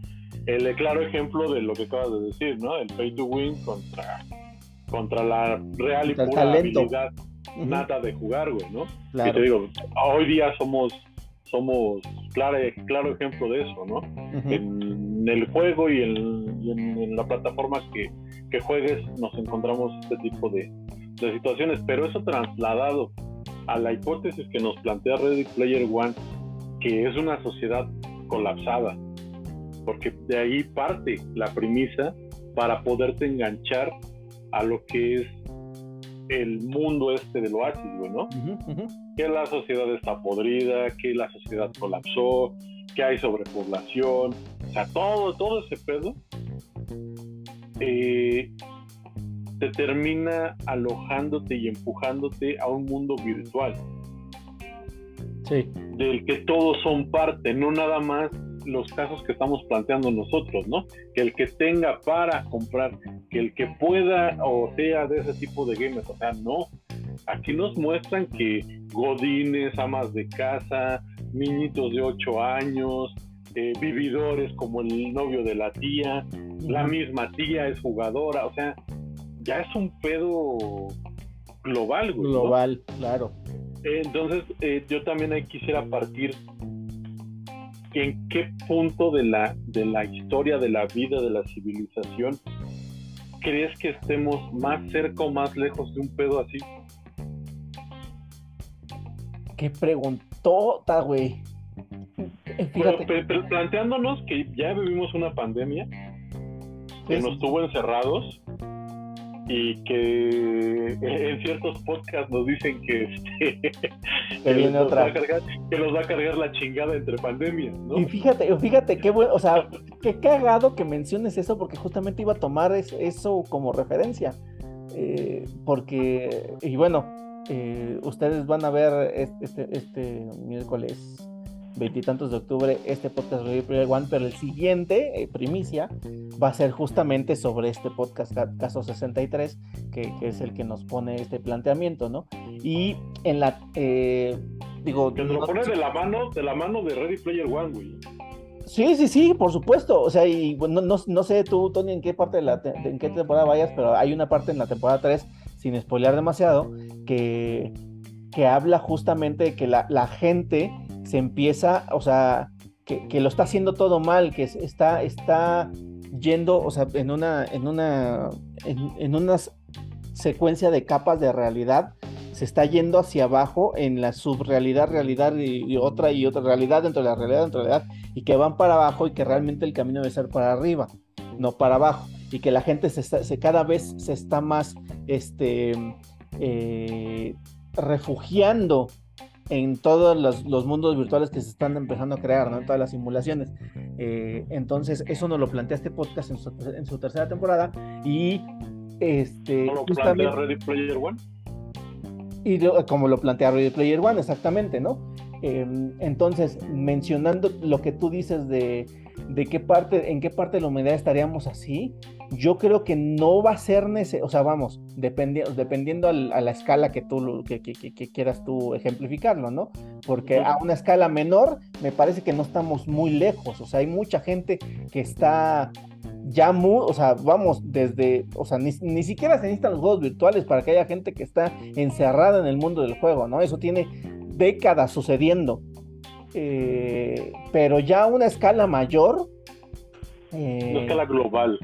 [SPEAKER 2] el claro ejemplo de lo que acabas de decir, ¿no? El pay to win contra, contra la real y pura habilidad nada de jugar, güey, ¿no? Claro. Y te digo, hoy día somos somos claro, claro ejemplo de eso, ¿no? En el juego y en, la plataforma que, juegues nos encontramos este tipo de, situaciones, pero eso trasladado a la hipótesis que nos plantea Ready Player One, que es una sociedad colapsada, porque de ahí parte la premisa para poderte enganchar a lo que es el mundo este del oasis, ¿no? Que la sociedad está podrida, que la sociedad colapsó, que hay sobrepoblación, o sea, todo, todo ese pedo eh, te termina alojándote y empujándote a un mundo virtual.
[SPEAKER 1] Sí.
[SPEAKER 2] Del que todos son parte, no nada más los casos que estamos planteando nosotros, ¿no? Que el que tenga para comprar, que el que pueda o sea de ese tipo de gamers, o sea, no. Aquí nos muestran que godines, amas de casa, niñitos de 8 años, eh, vividores como el novio de la tía, la misma tía es jugadora, o sea, ya es un pedo global, güey.
[SPEAKER 1] Global, claro.
[SPEAKER 2] entonces, eh, yo también ahí quisiera partir en qué punto de la, de la historia, de la vida, de la civilización, crees que estemos más cerca o más lejos de un pedo así?
[SPEAKER 1] Qué preguntota, güey.
[SPEAKER 2] Fíjate. planteándonos que ya vivimos una pandemia que nos tuvo encerrados y que en ciertos podcasts nos dicen que, este, que, nos Va a cargar, que nos va a cargar la chingada entre pandemias, ¿no?
[SPEAKER 1] Y fíjate, fíjate qué bueno, o sea, qué cagado que menciones eso porque justamente iba a tomar eso como referencia. Eh, porque, y bueno, eh, ustedes van a ver este, este miércoles veintitantos de octubre este podcast Ready Player One, pero el siguiente, eh, primicia, va a ser justamente sobre este podcast caso 63, que, es el que nos pone este planteamiento, ¿no? Y en la, eh, digo...
[SPEAKER 2] Que nos lo pone de la mano, de la mano de Ready Player One, güey.
[SPEAKER 1] Sí, sí, sí, por supuesto. O sea, y bueno, no, no sé tú, Tony, en qué parte de la en qué temporada vayas, pero hay una parte en la temporada 3, sin spoilear demasiado, que, que habla justamente de que la, la gente se empieza, o sea, que, lo está haciendo todo mal, que está, está yendo, o sea, en una, en una, en, una secuencia de capas de realidad, se está yendo hacia abajo en la subrealidad, realidad y, otra y otra realidad dentro de la realidad, dentro de la realidad, y que van para abajo y que realmente el camino debe ser para arriba, no para abajo, y que la gente se, se cada vez se está más, este, eh, refugiando en todos los, mundos virtuales que se están empezando a crear, ¿no? En todas las simulaciones. Eh, entonces, eso nos lo plantea este podcast en su, tercera temporada y este...
[SPEAKER 2] ¿Cómo lo plantea Ready Player One?
[SPEAKER 1] Y como lo plantea Ready Player One, exactamente, ¿no? Em, entonces, mencionando lo que tú dices de, de qué parte, en qué parte de la humanidad estaríamos así, yo creo que no va a ser necesario, o sea, vamos, dependiendo a la escala que tú que, quieras tú ejemplificarlo, ¿no? Porque a una escala menor me parece que no estamos muy lejos, o sea, hay mucha gente que está ya muy, o sea, vamos, desde, o sea, ni, siquiera se necesitan los juegos virtuales para que haya gente que está encerrada en el mundo del juego, ¿no? Eso tiene décadas sucediendo. Eh, pero ya a una escala mayor.
[SPEAKER 2] una escala global.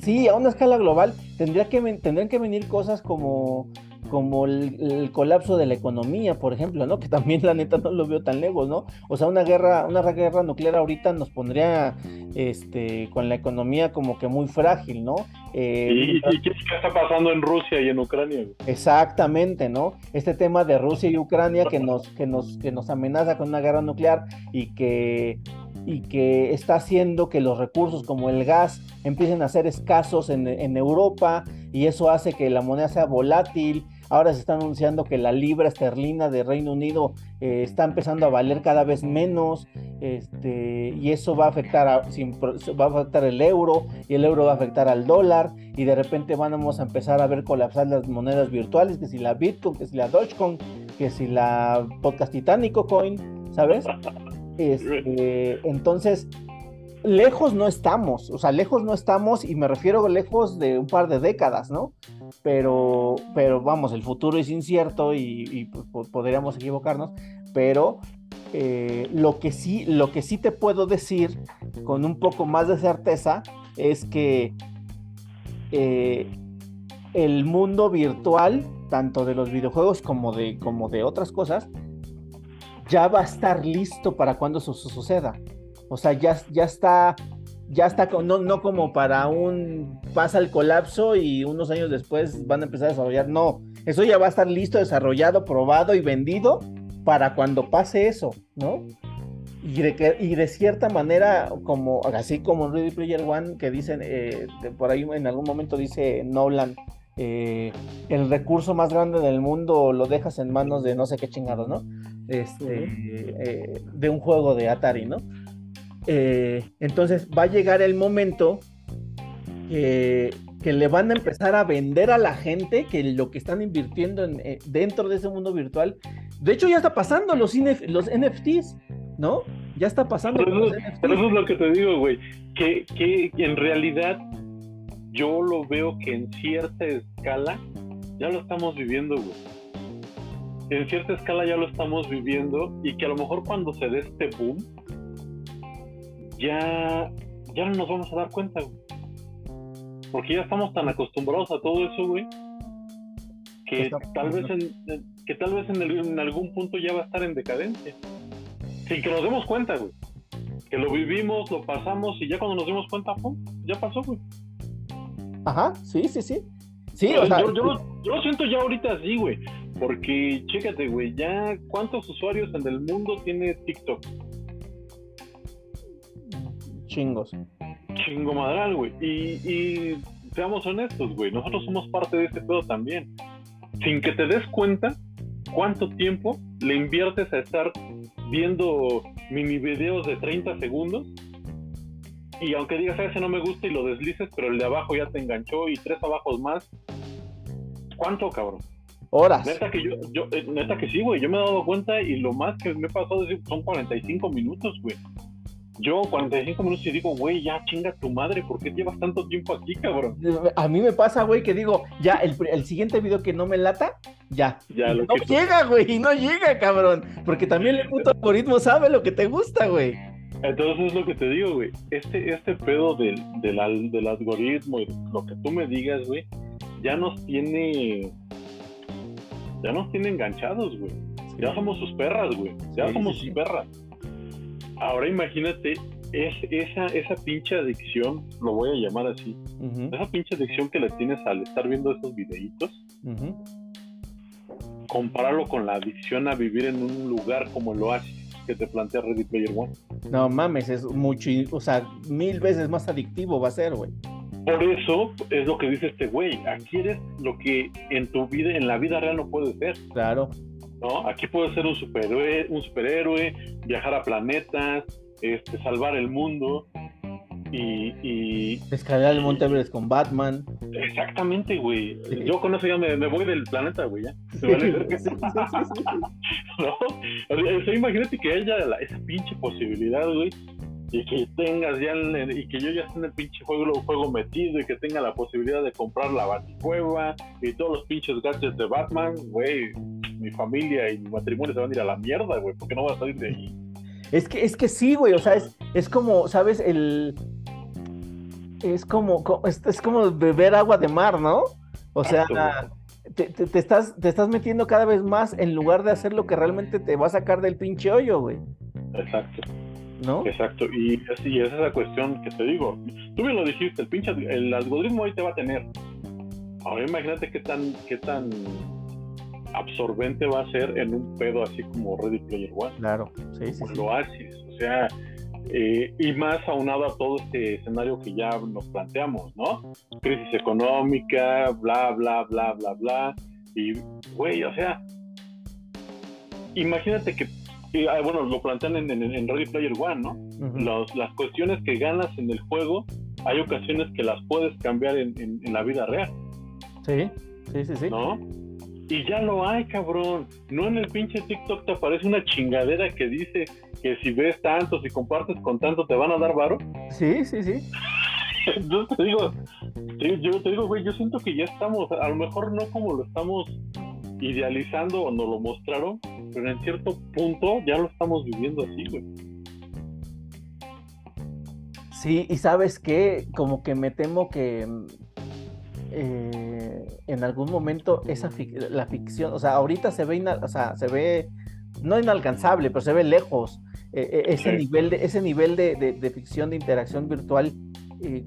[SPEAKER 1] Sí, a una escala global tendría que, tendrían que venir cosas como, como el, colapso de la economía, por ejemplo, ¿no? Que también la neta no lo veo tan lejos, ¿no? O sea, una guerra, una guerra nuclear ahorita nos pondría este, con la economía como que muy frágil, ¿no?
[SPEAKER 2] Eh, ¿Y, qué está pasando en Rusia y en Ucrania?
[SPEAKER 1] Exactamente, ¿no? Este tema de Rusia y Ucrania que nos, que nos, que nos amenaza con una guerra nuclear y que y que está haciendo que los recursos como el gas empiecen a ser escasos en, Europa y eso hace que la moneda sea volátil. Ahora se está anunciando que la libra esterlina de Reino Unido eh, está empezando a valer cada vez menos este, y eso va a, afectar a, va a afectar el euro y el euro va a afectar al dólar y de repente vamos a empezar a ver colapsar las monedas virtuales, que si la Bitcoin, que si la Dogecoin, que si la Podcast Titánico Coin, ¿sabes? Este, entonces, lejos no estamos, o sea, lejos no estamos y me refiero lejos de un par de décadas, ¿no? Pero, pero vamos, el futuro es incierto y, podríamos equivocarnos, pero eh, lo, que sí, lo que sí te puedo decir con un poco más de certeza es que eh, el mundo virtual, tanto de los videojuegos como de, como de otras cosas, ya va a estar listo para cuando eso suceda. O sea, ya, ya está, ya está, no, no como para un pasa el colapso y unos años después van a empezar a desarrollar. No, eso ya va a estar listo, desarrollado, probado y vendido para cuando pase eso, ¿no? Y de, y de cierta manera, como así como Ready Player One, que dicen, eh, por ahí en algún momento dice Nolan, eh, el recurso más grande del mundo lo dejas en manos de no sé qué chingados, ¿no? Este, eh, de un juego de Atari, ¿no? Eh, entonces va a llegar el momento que, le van a empezar a vender a la gente que lo que están invirtiendo en, dentro de ese mundo virtual, de hecho ya está pasando los, los NFTs, ¿no? Ya está pasando.
[SPEAKER 2] Pero eso, eso es lo que te digo, güey, que, que en realidad yo lo veo que en cierta escala ya lo estamos viviendo, güey. En cierta escala ya lo estamos viviendo y que a lo mejor cuando se dé este boom, ya, ya no nos vamos a dar cuenta, güey. Porque ya estamos tan acostumbrados a todo eso, güey, que tal vez en, que tal vez en, en algún punto ya va a estar en decadencia. Sin que nos demos cuenta, güey. Que lo vivimos, lo pasamos y ya cuando nos dimos cuenta, ¡pum! ya pasó, güey.
[SPEAKER 1] Ajá, sí, sí, sí. Sí,
[SPEAKER 2] o sea, yo, lo siento ya ahorita así, güey. Porque, chécate, güey, ya cuántos usuarios en el mundo tiene TikTok.
[SPEAKER 1] Chingos.
[SPEAKER 2] Chingo madral, güey. Y, y seamos honestos, güey, nosotros somos parte de este pedo también. Sin que te des cuenta cuánto tiempo le inviertes a estar viendo mini videos de 30 segundos y aunque digas, ese no me gusta y lo deslices, pero el de abajo ya te enganchó y tres abajos más. ¿Cuánto, cabrón?
[SPEAKER 1] Horas.
[SPEAKER 2] Neta que yo, yo eh, neta que sí, güey. Yo me he dado cuenta y lo más que me pasado son 45 minutos, güey. Yo 45 minutos y digo, güey, ya chinga tu madre, ¿por qué llevas tanto tiempo aquí, cabrón?
[SPEAKER 1] A mí me pasa, güey, que digo, ya, el, el siguiente video que no me lata, ya.
[SPEAKER 2] ya
[SPEAKER 1] no llega, güey, y no llega, cabrón. Porque también el puto algoritmo sabe lo que te gusta, güey.
[SPEAKER 2] Entonces es lo que te digo, güey. Este, este pedo del, del, del algoritmo y lo que tú me digas, güey, ya nos tiene. Ya nos tiene enganchados, güey. Ya somos sus perras, güey. Ya somos sus perras. Ahora imagínate es, esa, esa pinche adicción, lo voy a llamar así. Esa pinche adicción que le tienes al estar viendo esos videitos. compararlo con la adicción a vivir en un lugar como el Oasis que te plantea Ready Player One.
[SPEAKER 1] No mames, es mucho, o sea, mil veces más adictivo va a ser, güey.
[SPEAKER 2] Por eso es lo que dice este güey. Aquí eres lo que en tu vida, en la vida real no puedes ser.
[SPEAKER 1] Claro.
[SPEAKER 2] ¿No? Aquí puedes ser un superhéroe, un superhéroe, viajar a planetas, este, salvar el mundo y, y...
[SPEAKER 1] Escalar el Monte Everest con Batman.
[SPEAKER 2] Exactamente, güey. Yo con eso ya me, voy del planeta, güey. ¿ya? ¿No? O sea, imagínate que haya esa pinche posibilidad, güey, y que tengas ya y que yo ya esté en el pinche juego, juego metido y que tenga la posibilidad de comprar la baticueva y todos los pinches gadgets de Batman, güey, mi familia y mi matrimonio se van a ir a la mierda, güey, porque no va a salir de ahí.
[SPEAKER 1] Es que, es que sí, güey, o sea, es, es como, ¿sabes? El... Es como, es, como beber agua de mar, ¿no? O sea, te, te, estás, te estás metiendo cada vez más en lugar de hacer lo que realmente te va a sacar del pinche hoyo, güey.
[SPEAKER 2] Exacto. ¿no? Exacto, y así es esa cuestión que te digo. Tú me lo dijiste, el pinche, el algoritmo ahí te va a tener. Ahora imagínate qué tan, qué tan absorbente va a ser en un pedo así como Ready Player One.
[SPEAKER 1] Claro, sí, sí.
[SPEAKER 2] Lo Oasis, o sea, eh, y más aunado a todo este escenario que ya nos planteamos, ¿no? Crisis económica, bla, bla, bla, bla, bla. Y, güey, o sea, imagínate que Ah, bueno, lo plantean en, en, Ready Player One, ¿no? las cuestiones que ganas en el juego, hay ocasiones que las puedes cambiar en, la vida real.
[SPEAKER 1] Sí, sí, sí, sí.
[SPEAKER 2] ¿No? Y ya lo hay, cabrón. No en el pinche TikTok te aparece una chingadera que dice que si ves tanto, si compartes con tanto, te van a dar varo.
[SPEAKER 1] Sí, sí, sí.
[SPEAKER 2] Entonces te digo, yo te digo, güey, yo siento que ya estamos, a lo mejor no como lo estamos idealizando o nos lo mostraron, pero en cierto punto ya lo estamos viviendo así, güey.
[SPEAKER 1] Sí, y sabes qué, como que me temo que eh, en algún momento esa la ficción, o sea, ahorita se ve, o sea, se ve no inalcanzable, pero se ve lejos. Eh, eh, ese, nivel de, ese nivel de, ficción, de interacción virtual,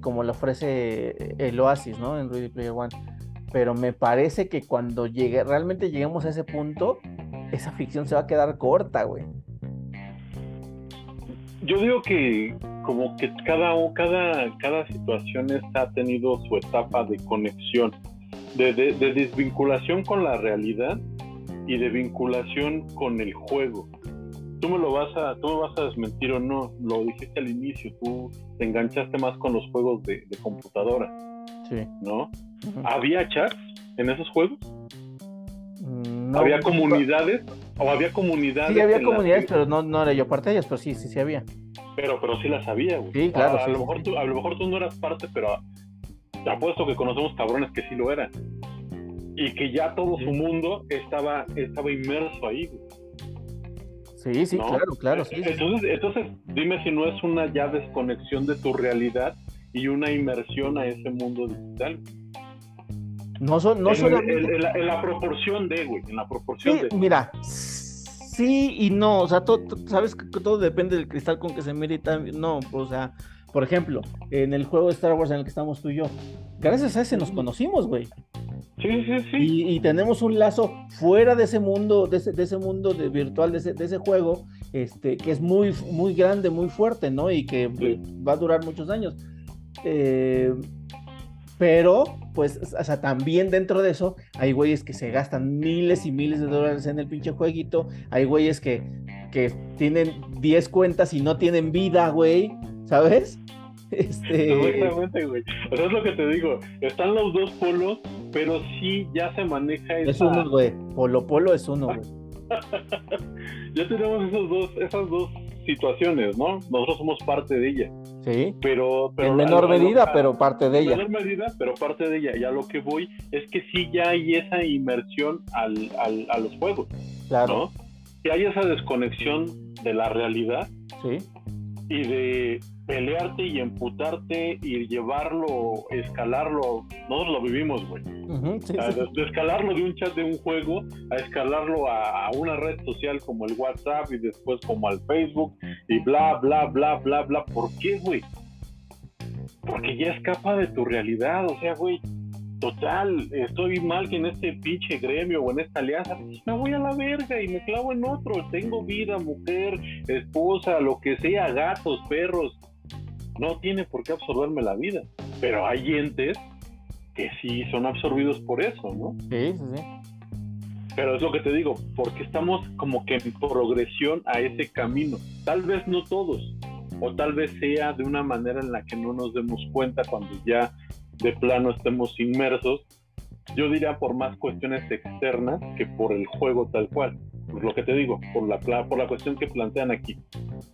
[SPEAKER 1] como lo ofrece el Oasis, ¿no? En Ready Player One pero me parece que cuando llegue, realmente lleguemos a ese punto, esa ficción se va a quedar corta, güey.
[SPEAKER 2] Yo digo que como que cada, cada, cada situación ha tenido su etapa de conexión, de, desvinculación con la realidad y de vinculación con el juego. Tú me lo vas a, tú me vas a desmentir o no, lo dijiste al inicio, tú te enganchaste más con los juegos de, de computadora. Sí. ¿No? ¿Había chats en esos juegos? Mm, ¿Había comunidades? ¿O había comunidades?
[SPEAKER 1] Sí, había comunidades, pero no, no era yo parte de ellas, pero sí, sí, sí había.
[SPEAKER 2] Pero, pero sí las había, güey.
[SPEAKER 1] Sí, claro.
[SPEAKER 2] A, lo mejor tú, a lo mejor tú no eras parte, pero te apuesto que conocemos cabrones que sí lo eran. Y que ya todo su mundo estaba, estaba inmerso ahí, güey.
[SPEAKER 1] Sí, sí, claro, claro. Sí,
[SPEAKER 2] entonces, entonces, dime si no es una ya desconexión de tu realidad y una inmersión a ese mundo digital.
[SPEAKER 1] No son, no
[SPEAKER 2] en, la, proporción de, güey, en la proporción
[SPEAKER 1] de. Mira, sí y no, o sea, todo, sabes que todo depende del cristal con que se mire no, o sea, por ejemplo, en el juego de Star Wars en el que estamos tú y yo, gracias a ese nos conocimos, güey.
[SPEAKER 2] Sí, sí, sí.
[SPEAKER 1] Y, tenemos un lazo fuera de ese mundo, de ese, de ese mundo de virtual, de ese, de ese juego, este, que es muy, muy grande, muy fuerte, ¿no? Y que va a durar muchos años. Eh, pero, pues, o sea, también dentro de eso hay güeyes que se gastan miles y miles de dólares en el pinche jueguito. Hay güeyes que, que tienen 10 cuentas y no tienen vida, güey, ¿sabes?
[SPEAKER 2] Este... Exactamente, güey. O sea, es lo que te digo. Están los dos polos, pero sí ya se maneja
[SPEAKER 1] Es uno, güey. Polo Polo es uno, güey.
[SPEAKER 2] ya tenemos esos dos, esas dos situaciones, ¿no? Nosotros somos parte de ella.
[SPEAKER 1] Sí.
[SPEAKER 2] Pero,
[SPEAKER 1] en menor medida, pero parte de ella.
[SPEAKER 2] En menor medida, pero parte de ella. Y a lo que voy es que sí ya hay esa inmersión al, al, a los juegos. Claro. ¿no? Que hay esa desconexión de la realidad.
[SPEAKER 1] Sí.
[SPEAKER 2] Y de pelearte y emputarte y llevarlo, escalarlo, nosotros lo vivimos, güey. de, escalarlo de un chat de un juego a escalarlo a, una red social como el WhatsApp y después como al Facebook y bla, bla, bla, bla, bla. ¿Por qué, güey? Porque ya escapa de tu realidad, o sea, güey. Total, estoy mal que en este pinche gremio o en esta alianza, me voy a la verga y me clavo en otro. Tengo vida, mujer, esposa, lo que sea, gatos, perros. No tiene por qué absorberme la vida. Pero hay entes que sí son absorbidos por eso, ¿no?
[SPEAKER 1] Sí, sí, sí.
[SPEAKER 2] Pero es lo que te digo, porque estamos como que en progresión a ese camino. Tal vez no todos, o tal vez sea de una manera en la que no nos demos cuenta cuando ya de plano estemos inmersos. Yo diría por más cuestiones externas que por el juego tal cual. Por lo que te digo, por la, por la cuestión que plantean aquí.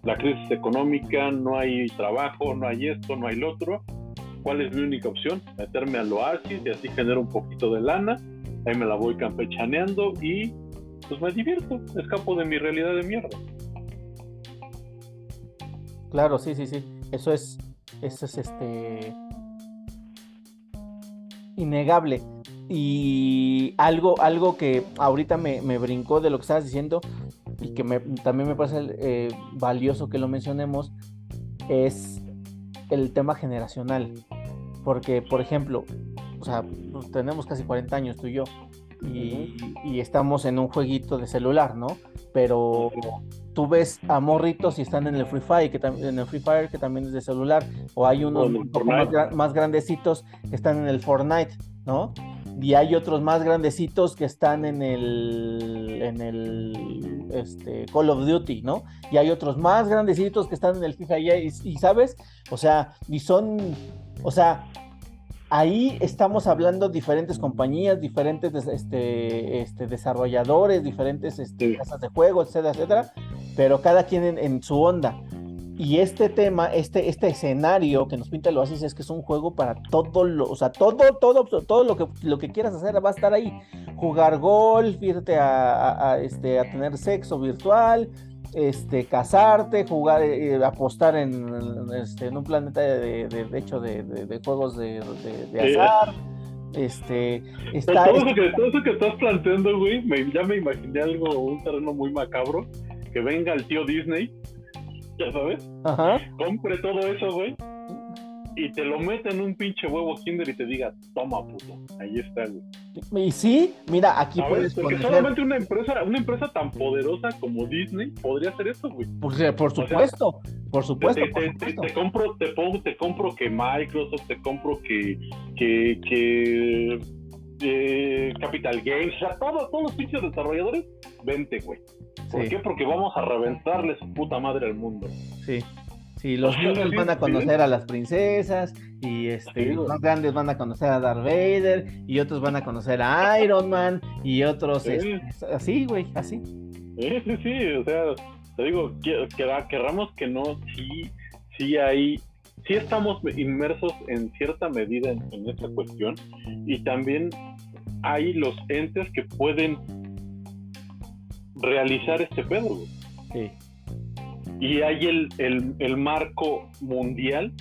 [SPEAKER 2] La crisis económica, no hay trabajo, no hay esto, no hay lo otro. ¿Cuál es mi única opción? Meterme al oasis y así genero un poquito de lana. Ahí me la voy campechaneando y pues me divierto, escapo de mi realidad de mierda.
[SPEAKER 1] Claro, sí, sí, sí. Eso es, eso es este innegable. Y algo, algo que ahorita me, brincó de lo que estabas diciendo y que también me parece eh, valioso que lo mencionemos es el tema generacional. Porque, por ejemplo, o sea, pues, tenemos casi 40 años tú y yo y, estamos en un jueguito de celular, ¿no? Pero tú ves a morritos y están en el Free Fire, que en el Free Fire que también es de celular, o hay unos más, grandecitos que están en el Fortnite, ¿no? Y hay otros más grandecitos que están en el en el este, Call of Duty, ¿no? Y hay otros más grandecitos que están en el FIFA y, y sabes, o sea, y son, o sea, ahí estamos hablando diferentes compañías, diferentes este, este, desarrolladores, diferentes este, casas de juego, etcétera, etcétera, pero cada quien en, su onda. Y este tema, este, este escenario que nos pinta el Oasis es que es un juego para todo lo, o sea, todo, todo, todo lo que, lo que quieras hacer va a estar ahí. Jugar golf, irte a, este, a tener sexo virtual, este, casarte, jugar, eh, eh, apostar en, este, en un planeta de, de, hecho de, de juegos de, azar. Este,
[SPEAKER 2] está, todo, eso que, todo, eso que, estás planteando, güey, ya me imaginé algo, un terreno muy macabro, que venga el tío Disney, ya sabes, compre todo eso, güey, y te lo mete en un pinche huevo Kinder y te diga, toma puto, ahí está, güey.
[SPEAKER 1] Y sí, mira, aquí puedes
[SPEAKER 2] Porque solamente una empresa, una empresa tan poderosa como Disney podría hacer eso, güey.
[SPEAKER 1] Por, por supuesto, por supuesto.
[SPEAKER 2] Te, compro, te pongo, te compro que Microsoft, te compro que, que, que eh, Capital Games, o sea, todos, todos los pinches desarrolladores, vente, güey. ¿Por qué? Porque vamos a reventarle su puta madre al mundo.
[SPEAKER 1] Sí. Sí, los niños van a conocer a las princesas y este, los más grandes van a conocer a Darth Vader y otros van a conocer a Iron Man y otros este, así, güey, así.
[SPEAKER 2] Sí, sí, sí, o sea, te digo, que, querramos que no, sí, sí hay, sí estamos inmersos en cierta medida en, en esta cuestión y también hay los entes que pueden realizar este pedo. Sí. Y hay el, el, marco mundial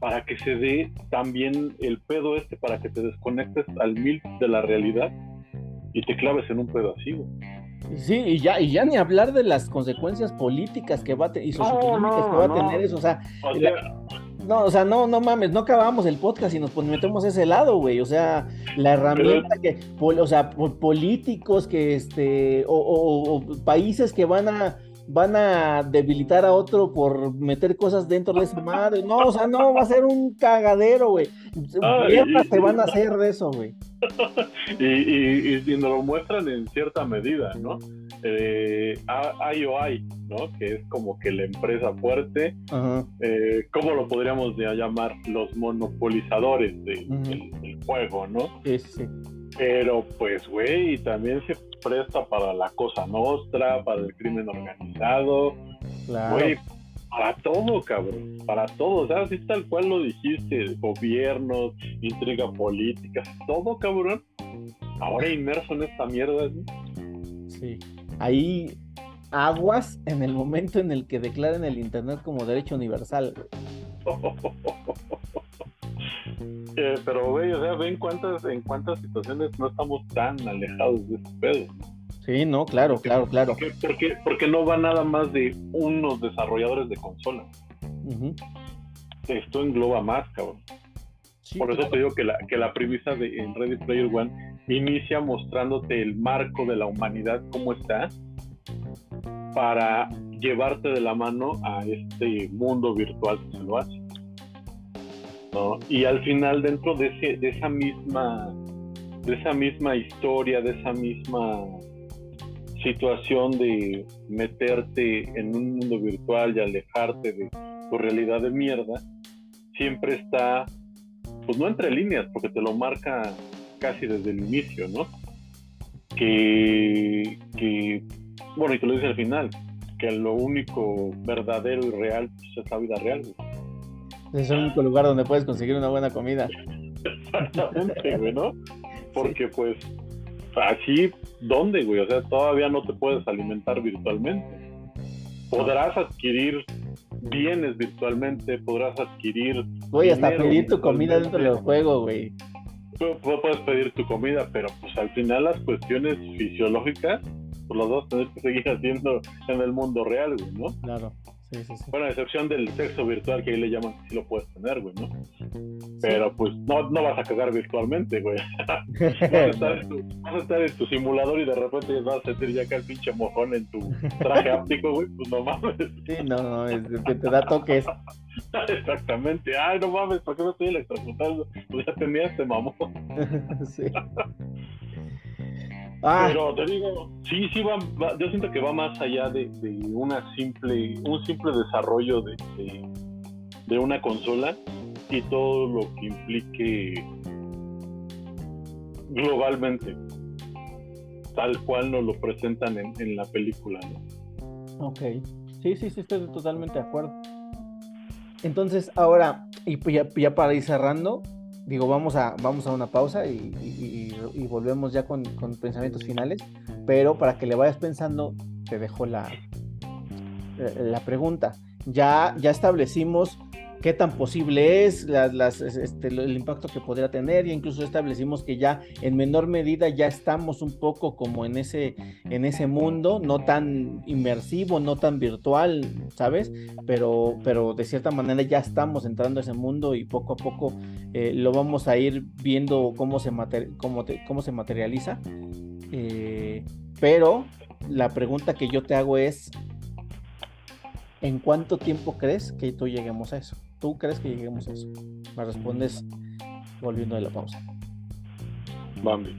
[SPEAKER 2] para que se dé también el pedo este, para que te desconectes al mil de la realidad y te claves en un pedo así,
[SPEAKER 1] Sí, y ya, y ya ni hablar de las consecuencias políticas que va a tener y socioeconómicas que va a tener eso, o sea, no, o sea, no, no mames, no acabamos el podcast y nos metemos ese lado, güey. O sea, la herramienta que, o sea, políticos que, este, o países que van a, van a debilitar a otro por meter cosas dentro de esa madre. No, o sea, no, va a ser un cagadero, güey. Mierdas te van a hacer de eso, güey.
[SPEAKER 2] y, y, nos lo muestran en cierta medida, ¿no? Eh, IOI, ¿no? Que es como que la empresa fuerte, eh, ¿cómo lo podríamos llamar? Los monopolizadores del juego, ¿no?
[SPEAKER 1] Sí, sí.
[SPEAKER 2] Pero pues, güey, también se presta para la cosa nostra, para el crimen organizado, güey, para todo, cabrón, para todo, o sea, así tal cual lo dijiste, gobiernos, intriga política, todo, cabrón, ahora inmerso en esta mierda.
[SPEAKER 1] Sí, ahí aguas en el momento en el que declaren el Internet como derecho universal.
[SPEAKER 2] Eh, pero, güey, o sea, ven cuántas, en cuántas situaciones no estamos tan alejados de ese pedo.
[SPEAKER 1] Sí, no, claro, claro, claro.
[SPEAKER 2] Porque, porque, no va nada más de unos desarrolladores de consolas. Esto engloba más, cabrón. Por eso te digo que la, que la premisa de en Ready Player One inicia mostrándote el marco de la humanidad, cómo está, para llevarte de la mano a este mundo virtual que se lo hace. Y al final, dentro de, ese, de esa misma de esa misma historia, de esa misma situación de meterte en un mundo virtual y alejarte de tu realidad de mierda, siempre está, pues no entre líneas, porque te lo marca casi desde el inicio, ¿no? Que, que bueno, y te lo dice al final, que lo único verdadero y real pues, es la vida real.
[SPEAKER 1] Es el único lugar donde puedes conseguir una buena comida.
[SPEAKER 2] Exactamente, güey, ¿no? Porque pues así, ¿dónde, güey? O sea, todavía no te puedes alimentar virtualmente. Podrás adquirir bienes virtualmente, podrás adquirir...
[SPEAKER 1] Voy hasta pedir tu comida dentro del juego, güey.
[SPEAKER 2] puedes pedir tu comida, pero pues al final las cuestiones fisiológicas, pues las vas a tener que seguir haciendo en el mundo real, güey, ¿no?
[SPEAKER 1] Claro. Sí, sí,
[SPEAKER 2] Bueno, a excepción del sexo virtual que ahí le llaman que sí lo puedes tener, güey, ¿no? Pero pues no, no vas a cagar virtualmente, güey. vas, a estar en tu, vas a estar en tu simulador y de repente vas a sentir ya acá el pinche mojón en tu traje áptico, güey. Pues no mames.
[SPEAKER 1] Sí, no, no, es que te da toques.
[SPEAKER 2] Exactamente. Ay, no mames, ¿por qué me estoy electrocutando? Pues ya tenía este mamón. sí. Ah. Pero te digo, sí, sí va, yo siento que va más allá de, una simple, un simple desarrollo de, de, una consola y todo lo que implique globalmente, tal cual nos lo presentan en, la película. ¿no?
[SPEAKER 1] Ok, sí, sí, sí, estoy totalmente de acuerdo. Entonces, ahora, y ya, ya para ir cerrando, digo, vamos a, vamos a una pausa y, volvemos ya con, pensamientos finales, pero para que le vayas pensando, te dejo la, la pregunta. Ya, ya establecimos qué tan posible es, este, el impacto que podría tener, y incluso establecimos que ya en menor medida ya estamos un poco como en ese, en ese mundo, no tan inmersivo, no tan virtual, ¿sabes? Pero, pero de cierta manera ya estamos entrando a ese mundo y poco a poco eh, lo vamos a ir viendo cómo se, cómo se materializa. Eh, pero la pregunta que yo te hago es, ¿en cuánto tiempo crees que tú lleguemos a eso? ¿Tú crees que lleguemos a eso? Me respondes volviendo de la pausa.
[SPEAKER 2] Bambi.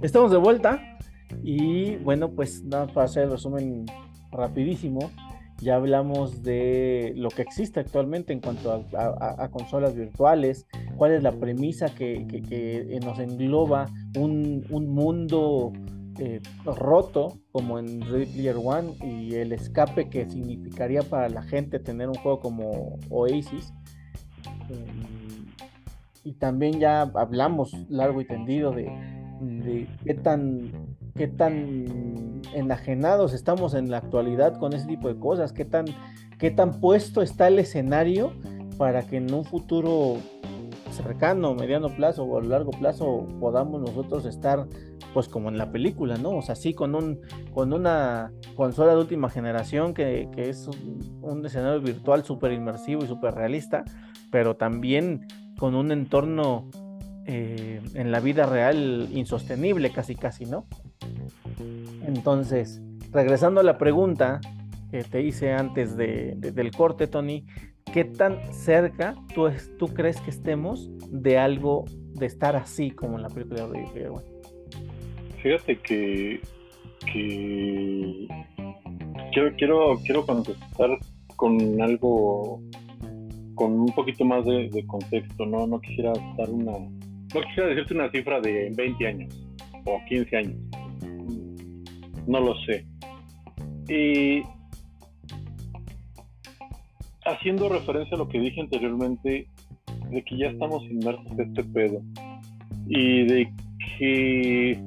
[SPEAKER 1] Estamos de vuelta y bueno, pues nada para hacer el resumen rapidísimo ya hablamos de lo que existe actualmente en cuanto a, consolas virtuales, cuál es la premisa que, nos engloba un, mundo eh, roto como en Ready Player One y el escape que significaría para la gente tener un juego como Oasis. Y también ya hablamos largo y tendido de, de qué tan qué tan enajenados estamos en la actualidad con ese tipo de cosas, qué tan, qué tan puesto está el escenario para que en un futuro cercano, mediano plazo o a largo plazo podamos nosotros estar pues como en la película, ¿no? O sea, sí con un con una consola de última generación que, es un, escenario virtual súper inmersivo y súper realista, pero también con un entorno eh, en la vida real insostenible casi casi, ¿no? Entonces, regresando a la pregunta que te hice antes del corte, Tony, ¿qué tan cerca tú, tú crees que estemos de algo, de estar así como en la película de Player
[SPEAKER 2] Fíjate que, quiero, quiero, quiero contestar con algo, con un poquito más de, de contexto, ¿no? No quisiera dar una, no quisiera decirte una cifra de 20 años o 15 años. No lo sé. Y haciendo referencia a lo que dije anteriormente, de que ya estamos inmersos en este pedo y de que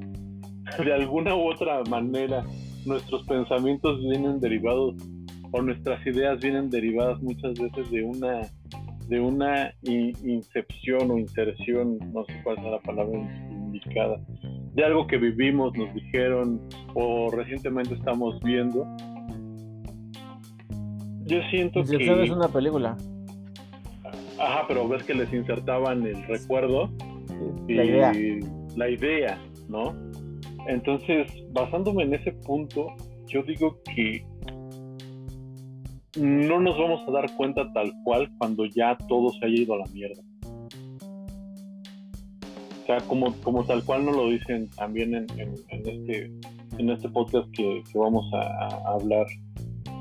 [SPEAKER 2] de alguna u otra manera nuestros pensamientos vienen derivados o nuestras ideas vienen derivadas muchas veces de una de una incepción o inserción, no sé cuál es la palabra indicada, de algo que vivimos, nos dijeron o recientemente estamos viendo. Yo siento
[SPEAKER 1] que... es una película.
[SPEAKER 2] Ajá, pero ves que les insertaban el recuerdo y la idea. la idea, ¿no? Entonces, basándome en ese punto, yo digo que no nos vamos a dar cuenta tal cual cuando ya todo se haya ido a la mierda. O sea, como, como tal cual nos lo dicen también en, este, en este podcast que, vamos a, hablar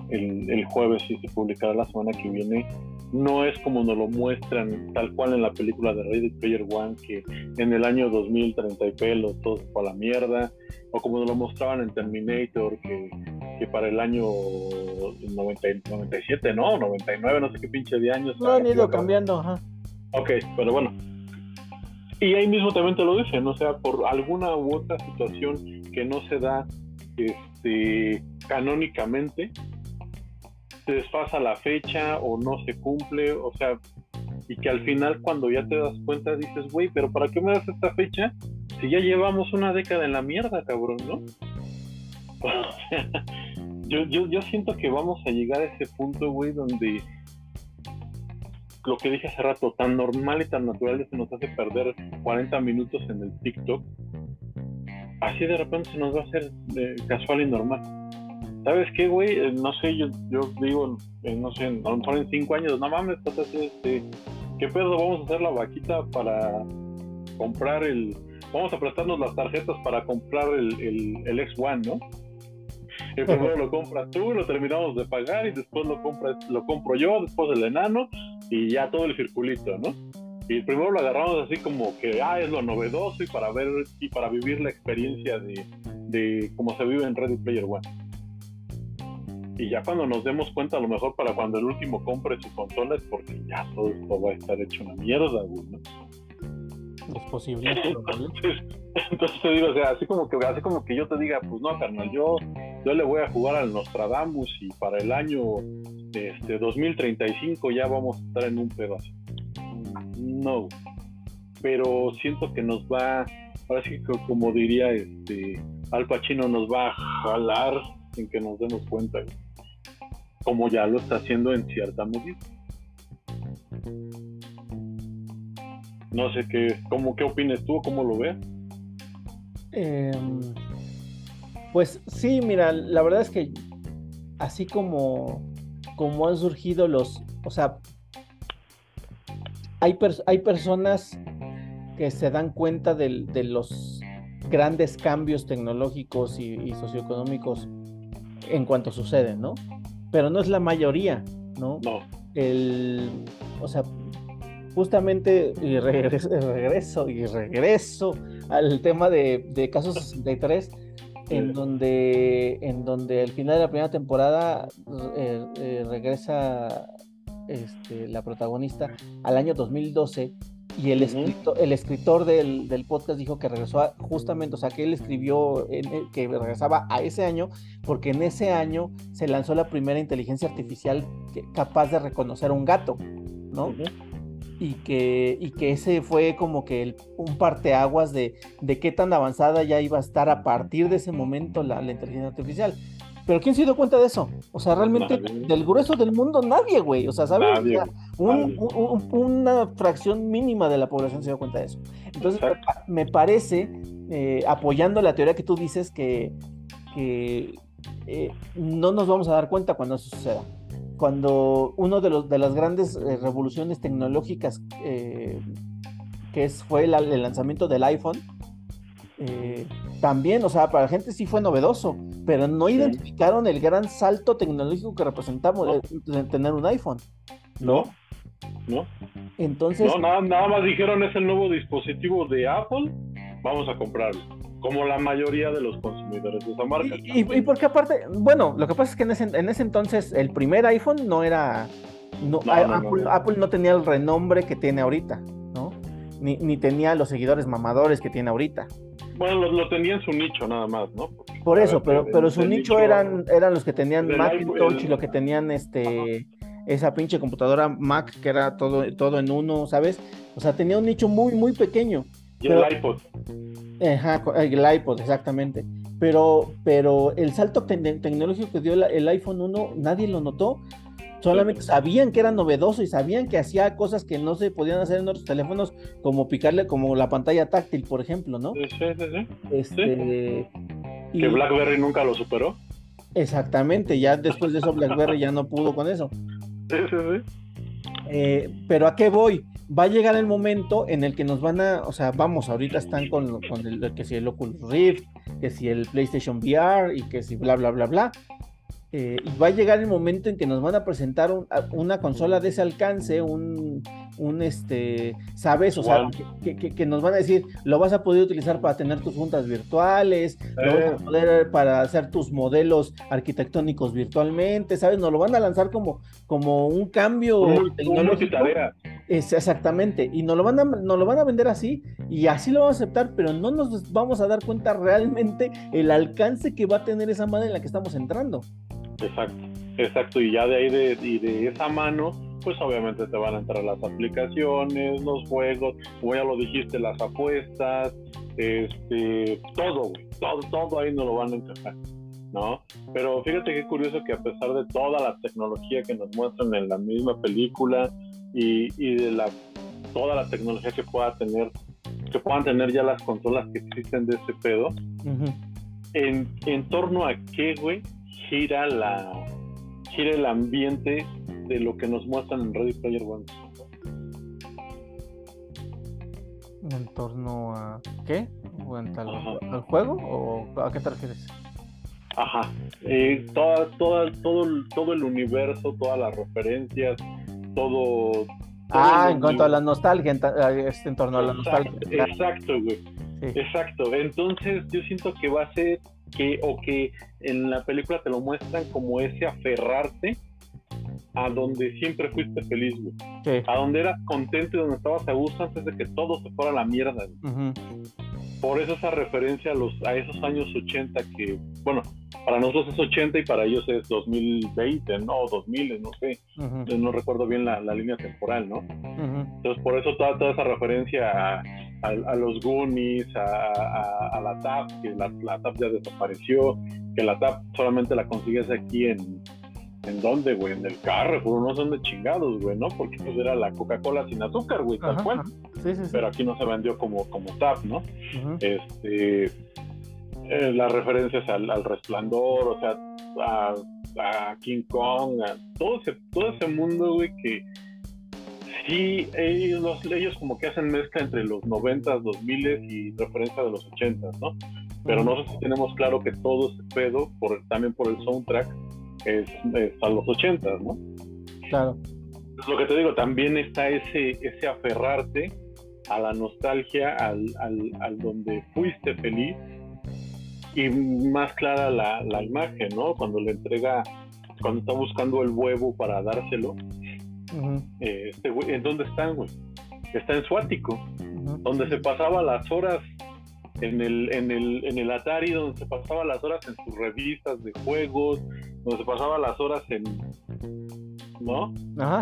[SPEAKER 2] el, el, jueves y se publicará la semana que viene, no es como nos lo muestran tal cual en la película de Ready Player One, que en el año 2030 y pelo todo fue a la mierda, o como nos lo mostraban en Terminator, que, que para el año 97, ¿no? 99, no sé qué pinche de años.
[SPEAKER 1] No han ido cambiando, ajá.
[SPEAKER 2] Ok, pero bueno. Y ahí mismo también te lo dicen, o sea, por alguna u otra situación que no se da este, canónicamente, se desfasa la fecha o no se cumple, o sea, y que al final cuando ya te das cuenta dices, güey, pero ¿para qué me das esta fecha si ya llevamos una década en la mierda, cabrón, ¿no? yo, yo, yo siento que vamos a llegar a ese punto, güey, donde lo que dije hace rato, tan normal y tan natural se nos hace perder 40 minutos en el TikTok, así de repente se nos va a hacer eh, casual y normal. ¿Sabes qué, güey? Eh, no sé, yo, digo, eh, no sé, a lo mejor en cinco años, no mames, este, ¿qué pedo? Vamos a hacer la vaquita para comprar el. Vamos a prestarnos las tarjetas para comprar el, el, X1, ¿no? Primero lo compras tú, lo terminamos de pagar y después lo compras, lo compro yo, después el enano y ya todo el circulito, ¿no? Y primero lo agarramos así como que, ah, es lo novedoso y para ver y para vivir la experiencia de, de cómo se vive en Ready Player One y ya cuando nos demos cuenta, a lo mejor para cuando el último compre su consola es porque ya todo esto va a estar hecho una mierda, ¿no?
[SPEAKER 1] Es posible.
[SPEAKER 2] Entonces, te digo, o sea, así como que así como que yo te diga, pues no, carnal, yo, yo le voy a jugar al Nostradamus y para el año este 2035 ya vamos a estar en un pedazo. No. Pero siento que nos va, ahora sí que como diría este Al Pacino nos va a jalar sin que nos demos cuenta como ya lo está haciendo en cierta medida. No sé qué, cómo, qué opinas tú, cómo lo ves.
[SPEAKER 1] Em, pues sí, mira, la verdad es que así como, como han surgido los, o sea, hay, hay personas que se dan cuenta de, los grandes cambios tecnológicos y, y, socioeconómicos en cuanto suceden, ¿no? pero no es la mayoría, ¿no?
[SPEAKER 2] No.
[SPEAKER 1] El, o sea, justamente y regreso, y regreso al tema de, de Casos 63, en donde, en donde al final de la primera temporada eh, eh, regresa este, la protagonista al año 2012 y el, escritor, el escritor del, del, podcast dijo que regresó justamente, o sea, que él escribió que regresaba a ese año, porque en ese año se lanzó la primera inteligencia artificial capaz de reconocer a un gato, ¿no? Y que, y que ese fue como que el, un parteaguas de, de qué tan avanzada ya iba a estar a partir de ese momento la, la inteligencia artificial. Pero ¿quién se dio cuenta de eso? O sea, realmente del grueso del mundo nadie, güey. O sea, ¿sabes? una fracción mínima de la población se dio cuenta de eso. Entonces, me parece, eh, apoyando la teoría que tú dices, que, eh, no nos vamos a dar cuenta cuando eso suceda. Cuando uno de, los, de las grandes eh, revoluciones tecnológicas que es, fue el lanzamiento del iPhone, eh, también, o sea, para la gente sí fue novedoso, pero no identificaron el gran salto tecnológico que representamos de, tener un iPhone.
[SPEAKER 2] No, no.
[SPEAKER 1] Entonces.
[SPEAKER 2] No, nada, nada, más dijeron es el nuevo dispositivo de Apple, vamos a comprarlo. Como la mayoría de los consumidores de esa marca.
[SPEAKER 1] Y, y, porque aparte, bueno, lo que pasa es que en ese, en ese entonces el primer iPhone no era. No, Apple, Apple no tenía el renombre que tiene ahorita, ¿no? Ni, ni tenía los seguidores mamadores que tiene ahorita.
[SPEAKER 2] Bueno, lo, tenía en su nicho nada más, ¿no?
[SPEAKER 1] Por eso, pero, pero su nicho, eran, eran los que tenían Macintosh y los que tenían este esa pinche computadora Mac que era todo, todo en uno, ¿sabes? O sea, tenía un nicho muy, muy pequeño.
[SPEAKER 2] Y el iPod.
[SPEAKER 1] Ajá, el iPod, exactamente. Pero, pero el salto tecnológico que dio el iPhone 1, nadie lo notó. Solamente sabían que era novedoso y sabían que hacía cosas que no se podían hacer en otros teléfonos, como picarle como la pantalla táctil, por ejemplo, ¿no?
[SPEAKER 2] Sí, sí, sí.
[SPEAKER 1] Este,
[SPEAKER 2] Que BlackBerry nunca lo superó.
[SPEAKER 1] Exactamente, ya después de eso BlackBerry ya no pudo con eso.
[SPEAKER 2] Sí, sí, sí.
[SPEAKER 1] Eh, pero ¿a qué voy? Va a llegar el momento en el que nos van a, o sea, vamos, ahorita están con, con el, que si el Oculus Rift, que si el PlayStation VR y que si bla, bla, bla, bla. Eh, y va a llegar el momento en que nos van a presentar una consola de ese alcance, un, un este, ¿sabes? O sea, que, nos van a decir, lo vas a poder utilizar para tener tus juntas virtuales, lo vas a eh. poder para hacer tus modelos arquitectónicos virtualmente, ¿sabes? Nos lo van a lanzar como, como un cambio
[SPEAKER 2] tecnológico.
[SPEAKER 1] Es, exactamente, y nos lo, van a, nos lo van a vender así, y así lo vamos a aceptar, pero no nos vamos a dar cuenta realmente el alcance que va a tener esa madre en la que estamos entrando.
[SPEAKER 2] Exacto, exacto. Y ya de ahí de, y de esa mano, pues obviamente te van a entrar las aplicaciones, los juegos, como ya lo dijiste, las apuestas, este, todo, todo, todo ahí no lo van a encajar, ¿no? Pero fíjate qué curioso que a pesar de toda la tecnología que nos muestran en la misma película y, y de la toda la tecnología que pueda tener, que puedan tener ya las consolas que existen de ese pedo, en, en torno a qué, güey, gira la gira el ambiente de lo que nos muestran en Ready Player One.
[SPEAKER 1] ¿En torno a qué? ¿Al, juego o a qué te refieres?
[SPEAKER 2] Ajá, eh, toda, toda, todo, todo el universo, todas las referencias, todo.
[SPEAKER 1] ah, en cuanto a la nostalgia, en, en torno a la nostalgia.
[SPEAKER 2] Exacto, güey. Exacto. Entonces, yo siento que va a ser que o que en la película te lo muestran como ese aferrarte a donde siempre fuiste feliz, güey. A donde eras contento y donde estabas a gusto antes de que todo se fuera a la mierda. Por eso esa referencia a, los, a esos años 80 que, bueno, para nosotros es 80 y para ellos es 2020, ¿no? 2000, no sé. No recuerdo bien la, línea temporal, ¿no? Entonces, por eso toda, toda esa referencia a a, los Goonies, a, la TAP, que la, TAP ya desapareció, que la TAP solamente la consigues aquí en, ¿en dónde, güey? En el carro, no son de chingados, güey, ¿no? Porque pues era la Coca-Cola sin azúcar, güey, tal cual. Pero aquí no se vendió como, como TAP, ¿no? Este, eh, las referencias al, resplandor, o sea, a, King Kong, a todo ese, todo ese mundo, güey, que Sí, ellos, ellos como que hacen mezcla entre los 90s, 2000 y referencia de los 80 ¿no? Pero no sé si tenemos claro que todo ese pedo, por, también por el soundtrack, es, a los 80 ¿no?
[SPEAKER 1] Claro.
[SPEAKER 2] lo que te digo, también está ese, ese aferrarte a la nostalgia, al, al, donde fuiste feliz y más clara la, la imagen, ¿no? Cuando le entrega, cuando está buscando el huevo para dárselo, eh, este ¿En dónde están, güey? Está en Suático, donde se pasaba las horas en el, en, el, en el Atari, donde se pasaba las horas en sus revistas de juegos, donde se pasaba las horas en. ¿No?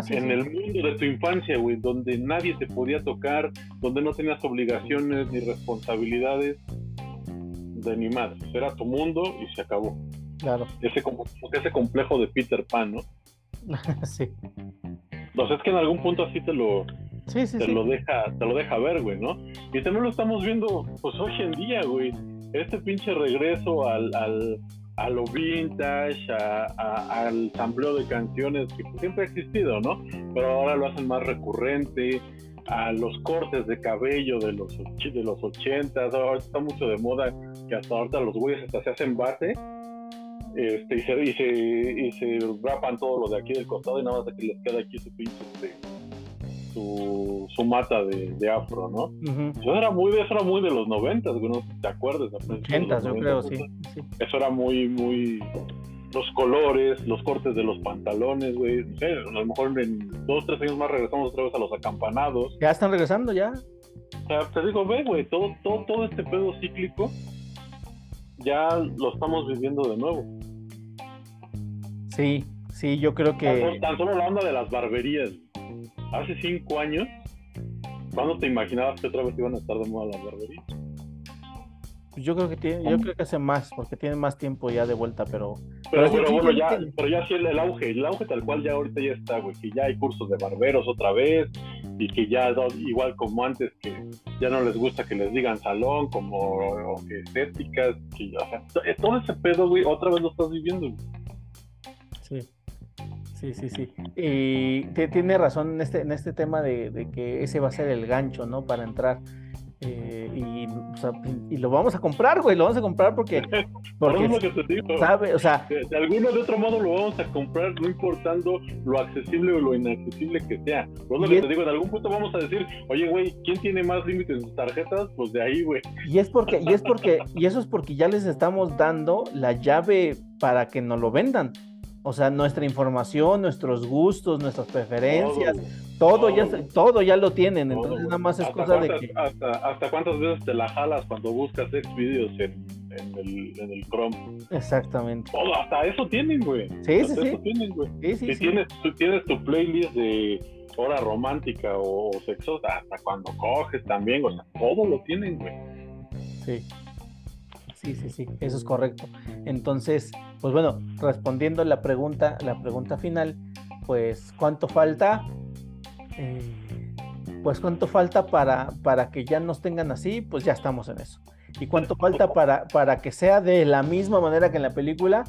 [SPEAKER 2] en el mundo de tu infancia, güey, donde nadie te podía tocar, donde no tenías obligaciones ni responsabilidades de ni más. Era tu mundo y se acabó.
[SPEAKER 1] Claro.
[SPEAKER 2] Ese, como, ese complejo de Peter Pan, ¿no?
[SPEAKER 1] sí.
[SPEAKER 2] Sea, es que en algún punto así te lo, te lo deja, te lo deja ver, güey, ¿no? Y también lo estamos viendo, pues hoy en día, güey. Este pinche regreso al, al a lo vintage, al sampleo de canciones que siempre ha existido, ¿no? Pero ahora lo hacen más recurrente, a los cortes de cabello de los, de los 80, ahora está mucho de moda que hasta ahorita los güeyes hasta se hacen base este, y, se, y, se, y se rapan todo lo de aquí del costado y nada más que les queda aquí su pinche este, su, su mata de, de afro, ¿no? Eso era muy de, eso era muy de los noventas, no te acuerdas.
[SPEAKER 1] 80, yo creo, sí,
[SPEAKER 2] Eso era muy, muy los colores, los cortes de los pantalones, güey. No sé, a lo mejor en dos, tres años más regresamos otra vez a los acampanados.
[SPEAKER 1] Ya están regresando, ya.
[SPEAKER 2] O sea, te digo, ve, güey, todo, todo, todo este pedo cíclico ya lo estamos viviendo de nuevo.
[SPEAKER 1] Sí, Sí, yo creo que.
[SPEAKER 2] Tan, solo la onda de las barberías. Hace cinco años, ¿cuándo te imaginabas que otra vez iban a estar de moda las barberías?
[SPEAKER 1] Yo creo que tiene, yo creo que hace más, porque tienen más tiempo ya de vuelta, pero.
[SPEAKER 2] Pero, bueno, ya, pero ya sí el, el, auge, el auge tal cual ya ahorita ya está, güey, que ya hay cursos de barberos otra vez, y que ya igual como antes que ya no les gusta que les digan salón como o que estéticas que o sea, todo ese pedo güey otra vez lo estás viviendo
[SPEAKER 1] sí sí sí sí y tiene razón en este en este tema de, de que ese va a ser el gancho no para entrar eh, y, y, lo vamos a comprar, güey, lo vamos a comprar porque, porque
[SPEAKER 2] lo que te digo.
[SPEAKER 1] ¿sabe? O sea,
[SPEAKER 2] de, de, alguno de otro modo lo vamos a comprar, no importando lo accesible o lo inaccesible que sea. Por lo que te digo, en algún punto vamos a decir, oye, güey, ¿quién tiene más límites en sus tarjetas? Pues de ahí, güey.
[SPEAKER 1] Y es porque, y es porque, y eso es porque ya les estamos dando la llave para que nos lo vendan. O sea, nuestra información, nuestros gustos, nuestras preferencias, todo, ya todo ya lo tienen, entonces nada más es cosa de que...
[SPEAKER 2] Hasta, hasta, cuántas veces te la jalas cuando buscas ex videos en, en, el, en el Chrome.
[SPEAKER 1] Exactamente.
[SPEAKER 2] Todo, hasta eso tienen, güey.
[SPEAKER 1] Sí, sí, sí.
[SPEAKER 2] Eso tienen, güey.
[SPEAKER 1] Sí, sí,
[SPEAKER 2] si
[SPEAKER 1] sí.
[SPEAKER 2] Tienes, tú tienes tu playlist de hora romántica o sexosa, hasta cuando coges también, o sea, todo lo tienen, güey.
[SPEAKER 1] Sí. Sí, sí, sí, eso es correcto. Entonces, pues bueno, respondiendo la pregunta, la pregunta final, pues ¿cuánto falta? Eh, pues cuánto falta para, para que ya nos tengan así, pues ya estamos en eso. ¿Y cuánto falta para, para que sea de la misma manera que en la película?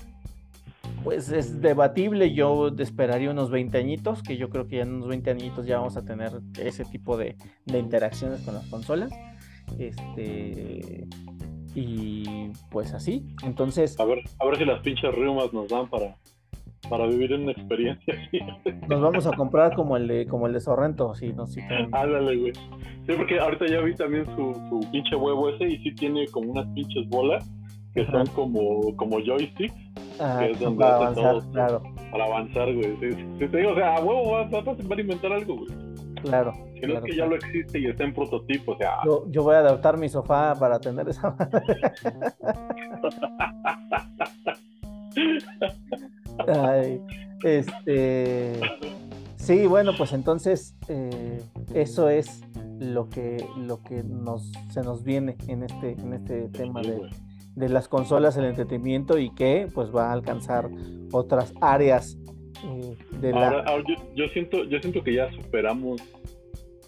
[SPEAKER 1] Pues es debatible, yo esperaría unos 20 añitos, que yo creo que ya en unos 20 añitos ya vamos a tener ese tipo de, de interacciones con las consolas. Este, y pues así. Entonces.
[SPEAKER 2] A ver, a ver si las pinches riumas nos dan para, para vivir una experiencia así.
[SPEAKER 1] Nos vamos a comprar como el de, como el de Sorrento, si nos citan.
[SPEAKER 2] Ándale, güey. Sí, porque ahorita ya vi también su, su pinche huevo ese y sí tiene como unas pinches bolas que Ajá. son como, como joysticks.
[SPEAKER 1] Ah,
[SPEAKER 2] que es donde
[SPEAKER 1] para avanzar,
[SPEAKER 2] todo,
[SPEAKER 1] claro,
[SPEAKER 2] Para avanzar, güey. Sí, sí, te digo, o sea, a huevo va, va, va a inventar algo, güey.
[SPEAKER 1] claro.
[SPEAKER 2] Si no es que ya lo existe y está en prototipo, o sea,
[SPEAKER 1] Yo, yo voy a adaptar mi sofá para tener esa Ay, este sí, bueno, pues entonces eh, eso es lo que lo que nos se nos viene en este en este tema de, de las consolas, el entretenimiento y que pues va a alcanzar otras áreas eh, de la
[SPEAKER 2] Ahora, ahora yo, yo siento, yo siento que ya superamos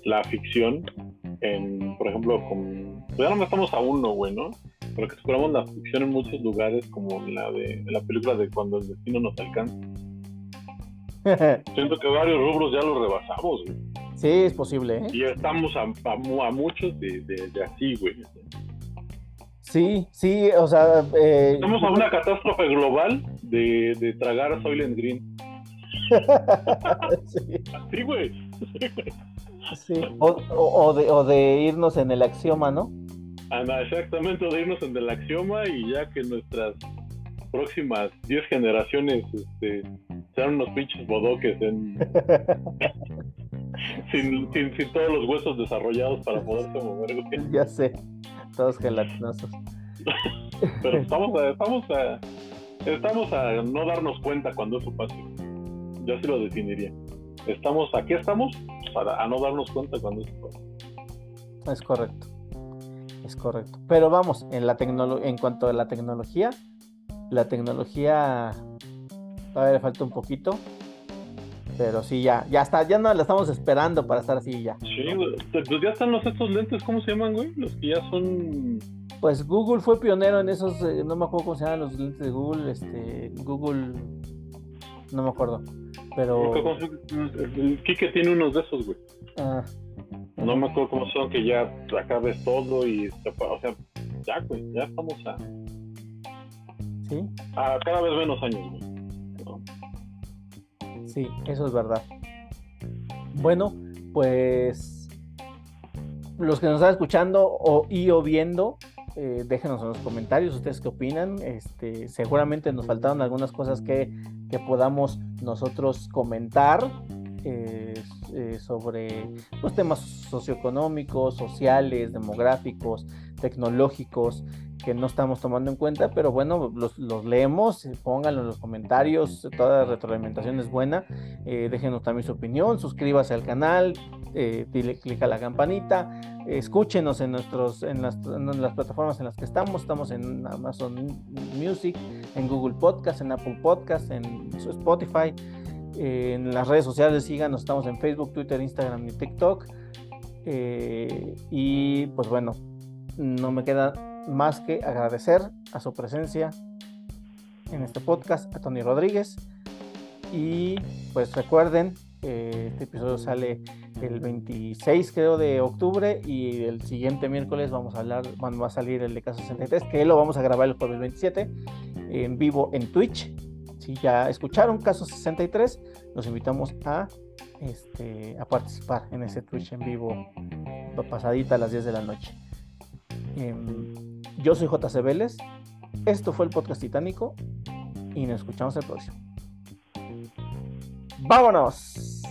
[SPEAKER 2] la ficción en, por ejemplo, con, pues ya no estamos a uno, güey, ¿no? Pero que superamos la ficción en muchos lugares, como en la de la película de cuando el destino nos alcanza. Siento que varios rubros ya los rebasamos, güey.
[SPEAKER 1] Sí, es posible, ¿eh?
[SPEAKER 2] Y estamos a, a, mu- a muchos de, de, de así, güey.
[SPEAKER 1] Sí, sí, o sea, eh,
[SPEAKER 2] Estamos a una catástrofe global de, de tragar a Soylent Green.
[SPEAKER 1] sí,
[SPEAKER 2] Así, güey.
[SPEAKER 1] sí. O, o- o de, o de irnos en el axioma, ¿no?
[SPEAKER 2] Ana, exactamente, de irnos en el axioma y ya que nuestras próximas 10 generaciones este, sean unos pinches bodoques en, sin, sin, sin todos los huesos desarrollados para poderse mover, güey.
[SPEAKER 1] ya sé, todos gelatinosos.
[SPEAKER 2] Pero estamos a, estamos a estamos a no darnos cuenta cuando eso pase. Yo así lo definiría. Estamos, ¿a qué estamos? Para a no darnos cuenta cuando.
[SPEAKER 1] Es correcto. Es correcto. Pero vamos, en la en cuanto a la tecnología, la tecnología todavía le falta un poquito. Pero sí, ya, ya está, ya no la estamos esperando para estar así ya.
[SPEAKER 2] Sí, pues ya están los estos lentes, ¿cómo se llaman, güey? Los que ya son
[SPEAKER 1] Pues Google fue pionero en esos, eh, no me acuerdo cómo se llaman los lentes de Google, este, Google, no me acuerdo, pero,
[SPEAKER 2] ¿Cómo se- El Kike tiene unos de esos, güey.
[SPEAKER 1] ah,
[SPEAKER 2] No me acuerdo cómo son, que ya acabes todo y. O sea, ya, güey, ya estamos a,
[SPEAKER 1] sí,
[SPEAKER 2] a cada vez menos años, güey. ¿no?
[SPEAKER 1] sí, eso es verdad. Bueno, pues los que nos están escuchando o, y o viendo, eh, déjenos en los comentarios ustedes qué opinan. Este, seguramente nos faltaron algunas cosas que, que podamos nosotros comentar. Eh, eh, sobre los pues, temas socioeconómicos, sociales, demográficos, tecnológicos que no estamos tomando en cuenta, pero bueno, los, leemos, pónganlo en los comentarios, toda retroalimentación es buena, eh, déjenos también su opinión, suscríbase al canal, eh, clic a la campanita, escúchenos en, nuestros, en las, en, las, plataformas en las que estamos, estamos en Amazon Music, en Google Podcast, en Apple Podcast, en Spotify, en las redes sociales, síganos, estamos en Facebook, Twitter, Instagram y TikTok. Eh, y pues bueno, no me queda más que agradecer a su presencia en este podcast a Tony Rodríguez. Y pues recuerden, este episodio sale el 26 creo de octubre y el siguiente miércoles vamos a hablar, va a salir el de Caso 63, que lo vamos a grabar el jueves 27 en vivo en Twitch. Si ya escucharon Caso 63, los invitamos a, este, a participar en ese Twitch en vivo pasadita a las 10 de la noche. Em, yo soy JC Vélez, esto fue el podcast titánico y nos escuchamos el próximo. ¡Vámonos!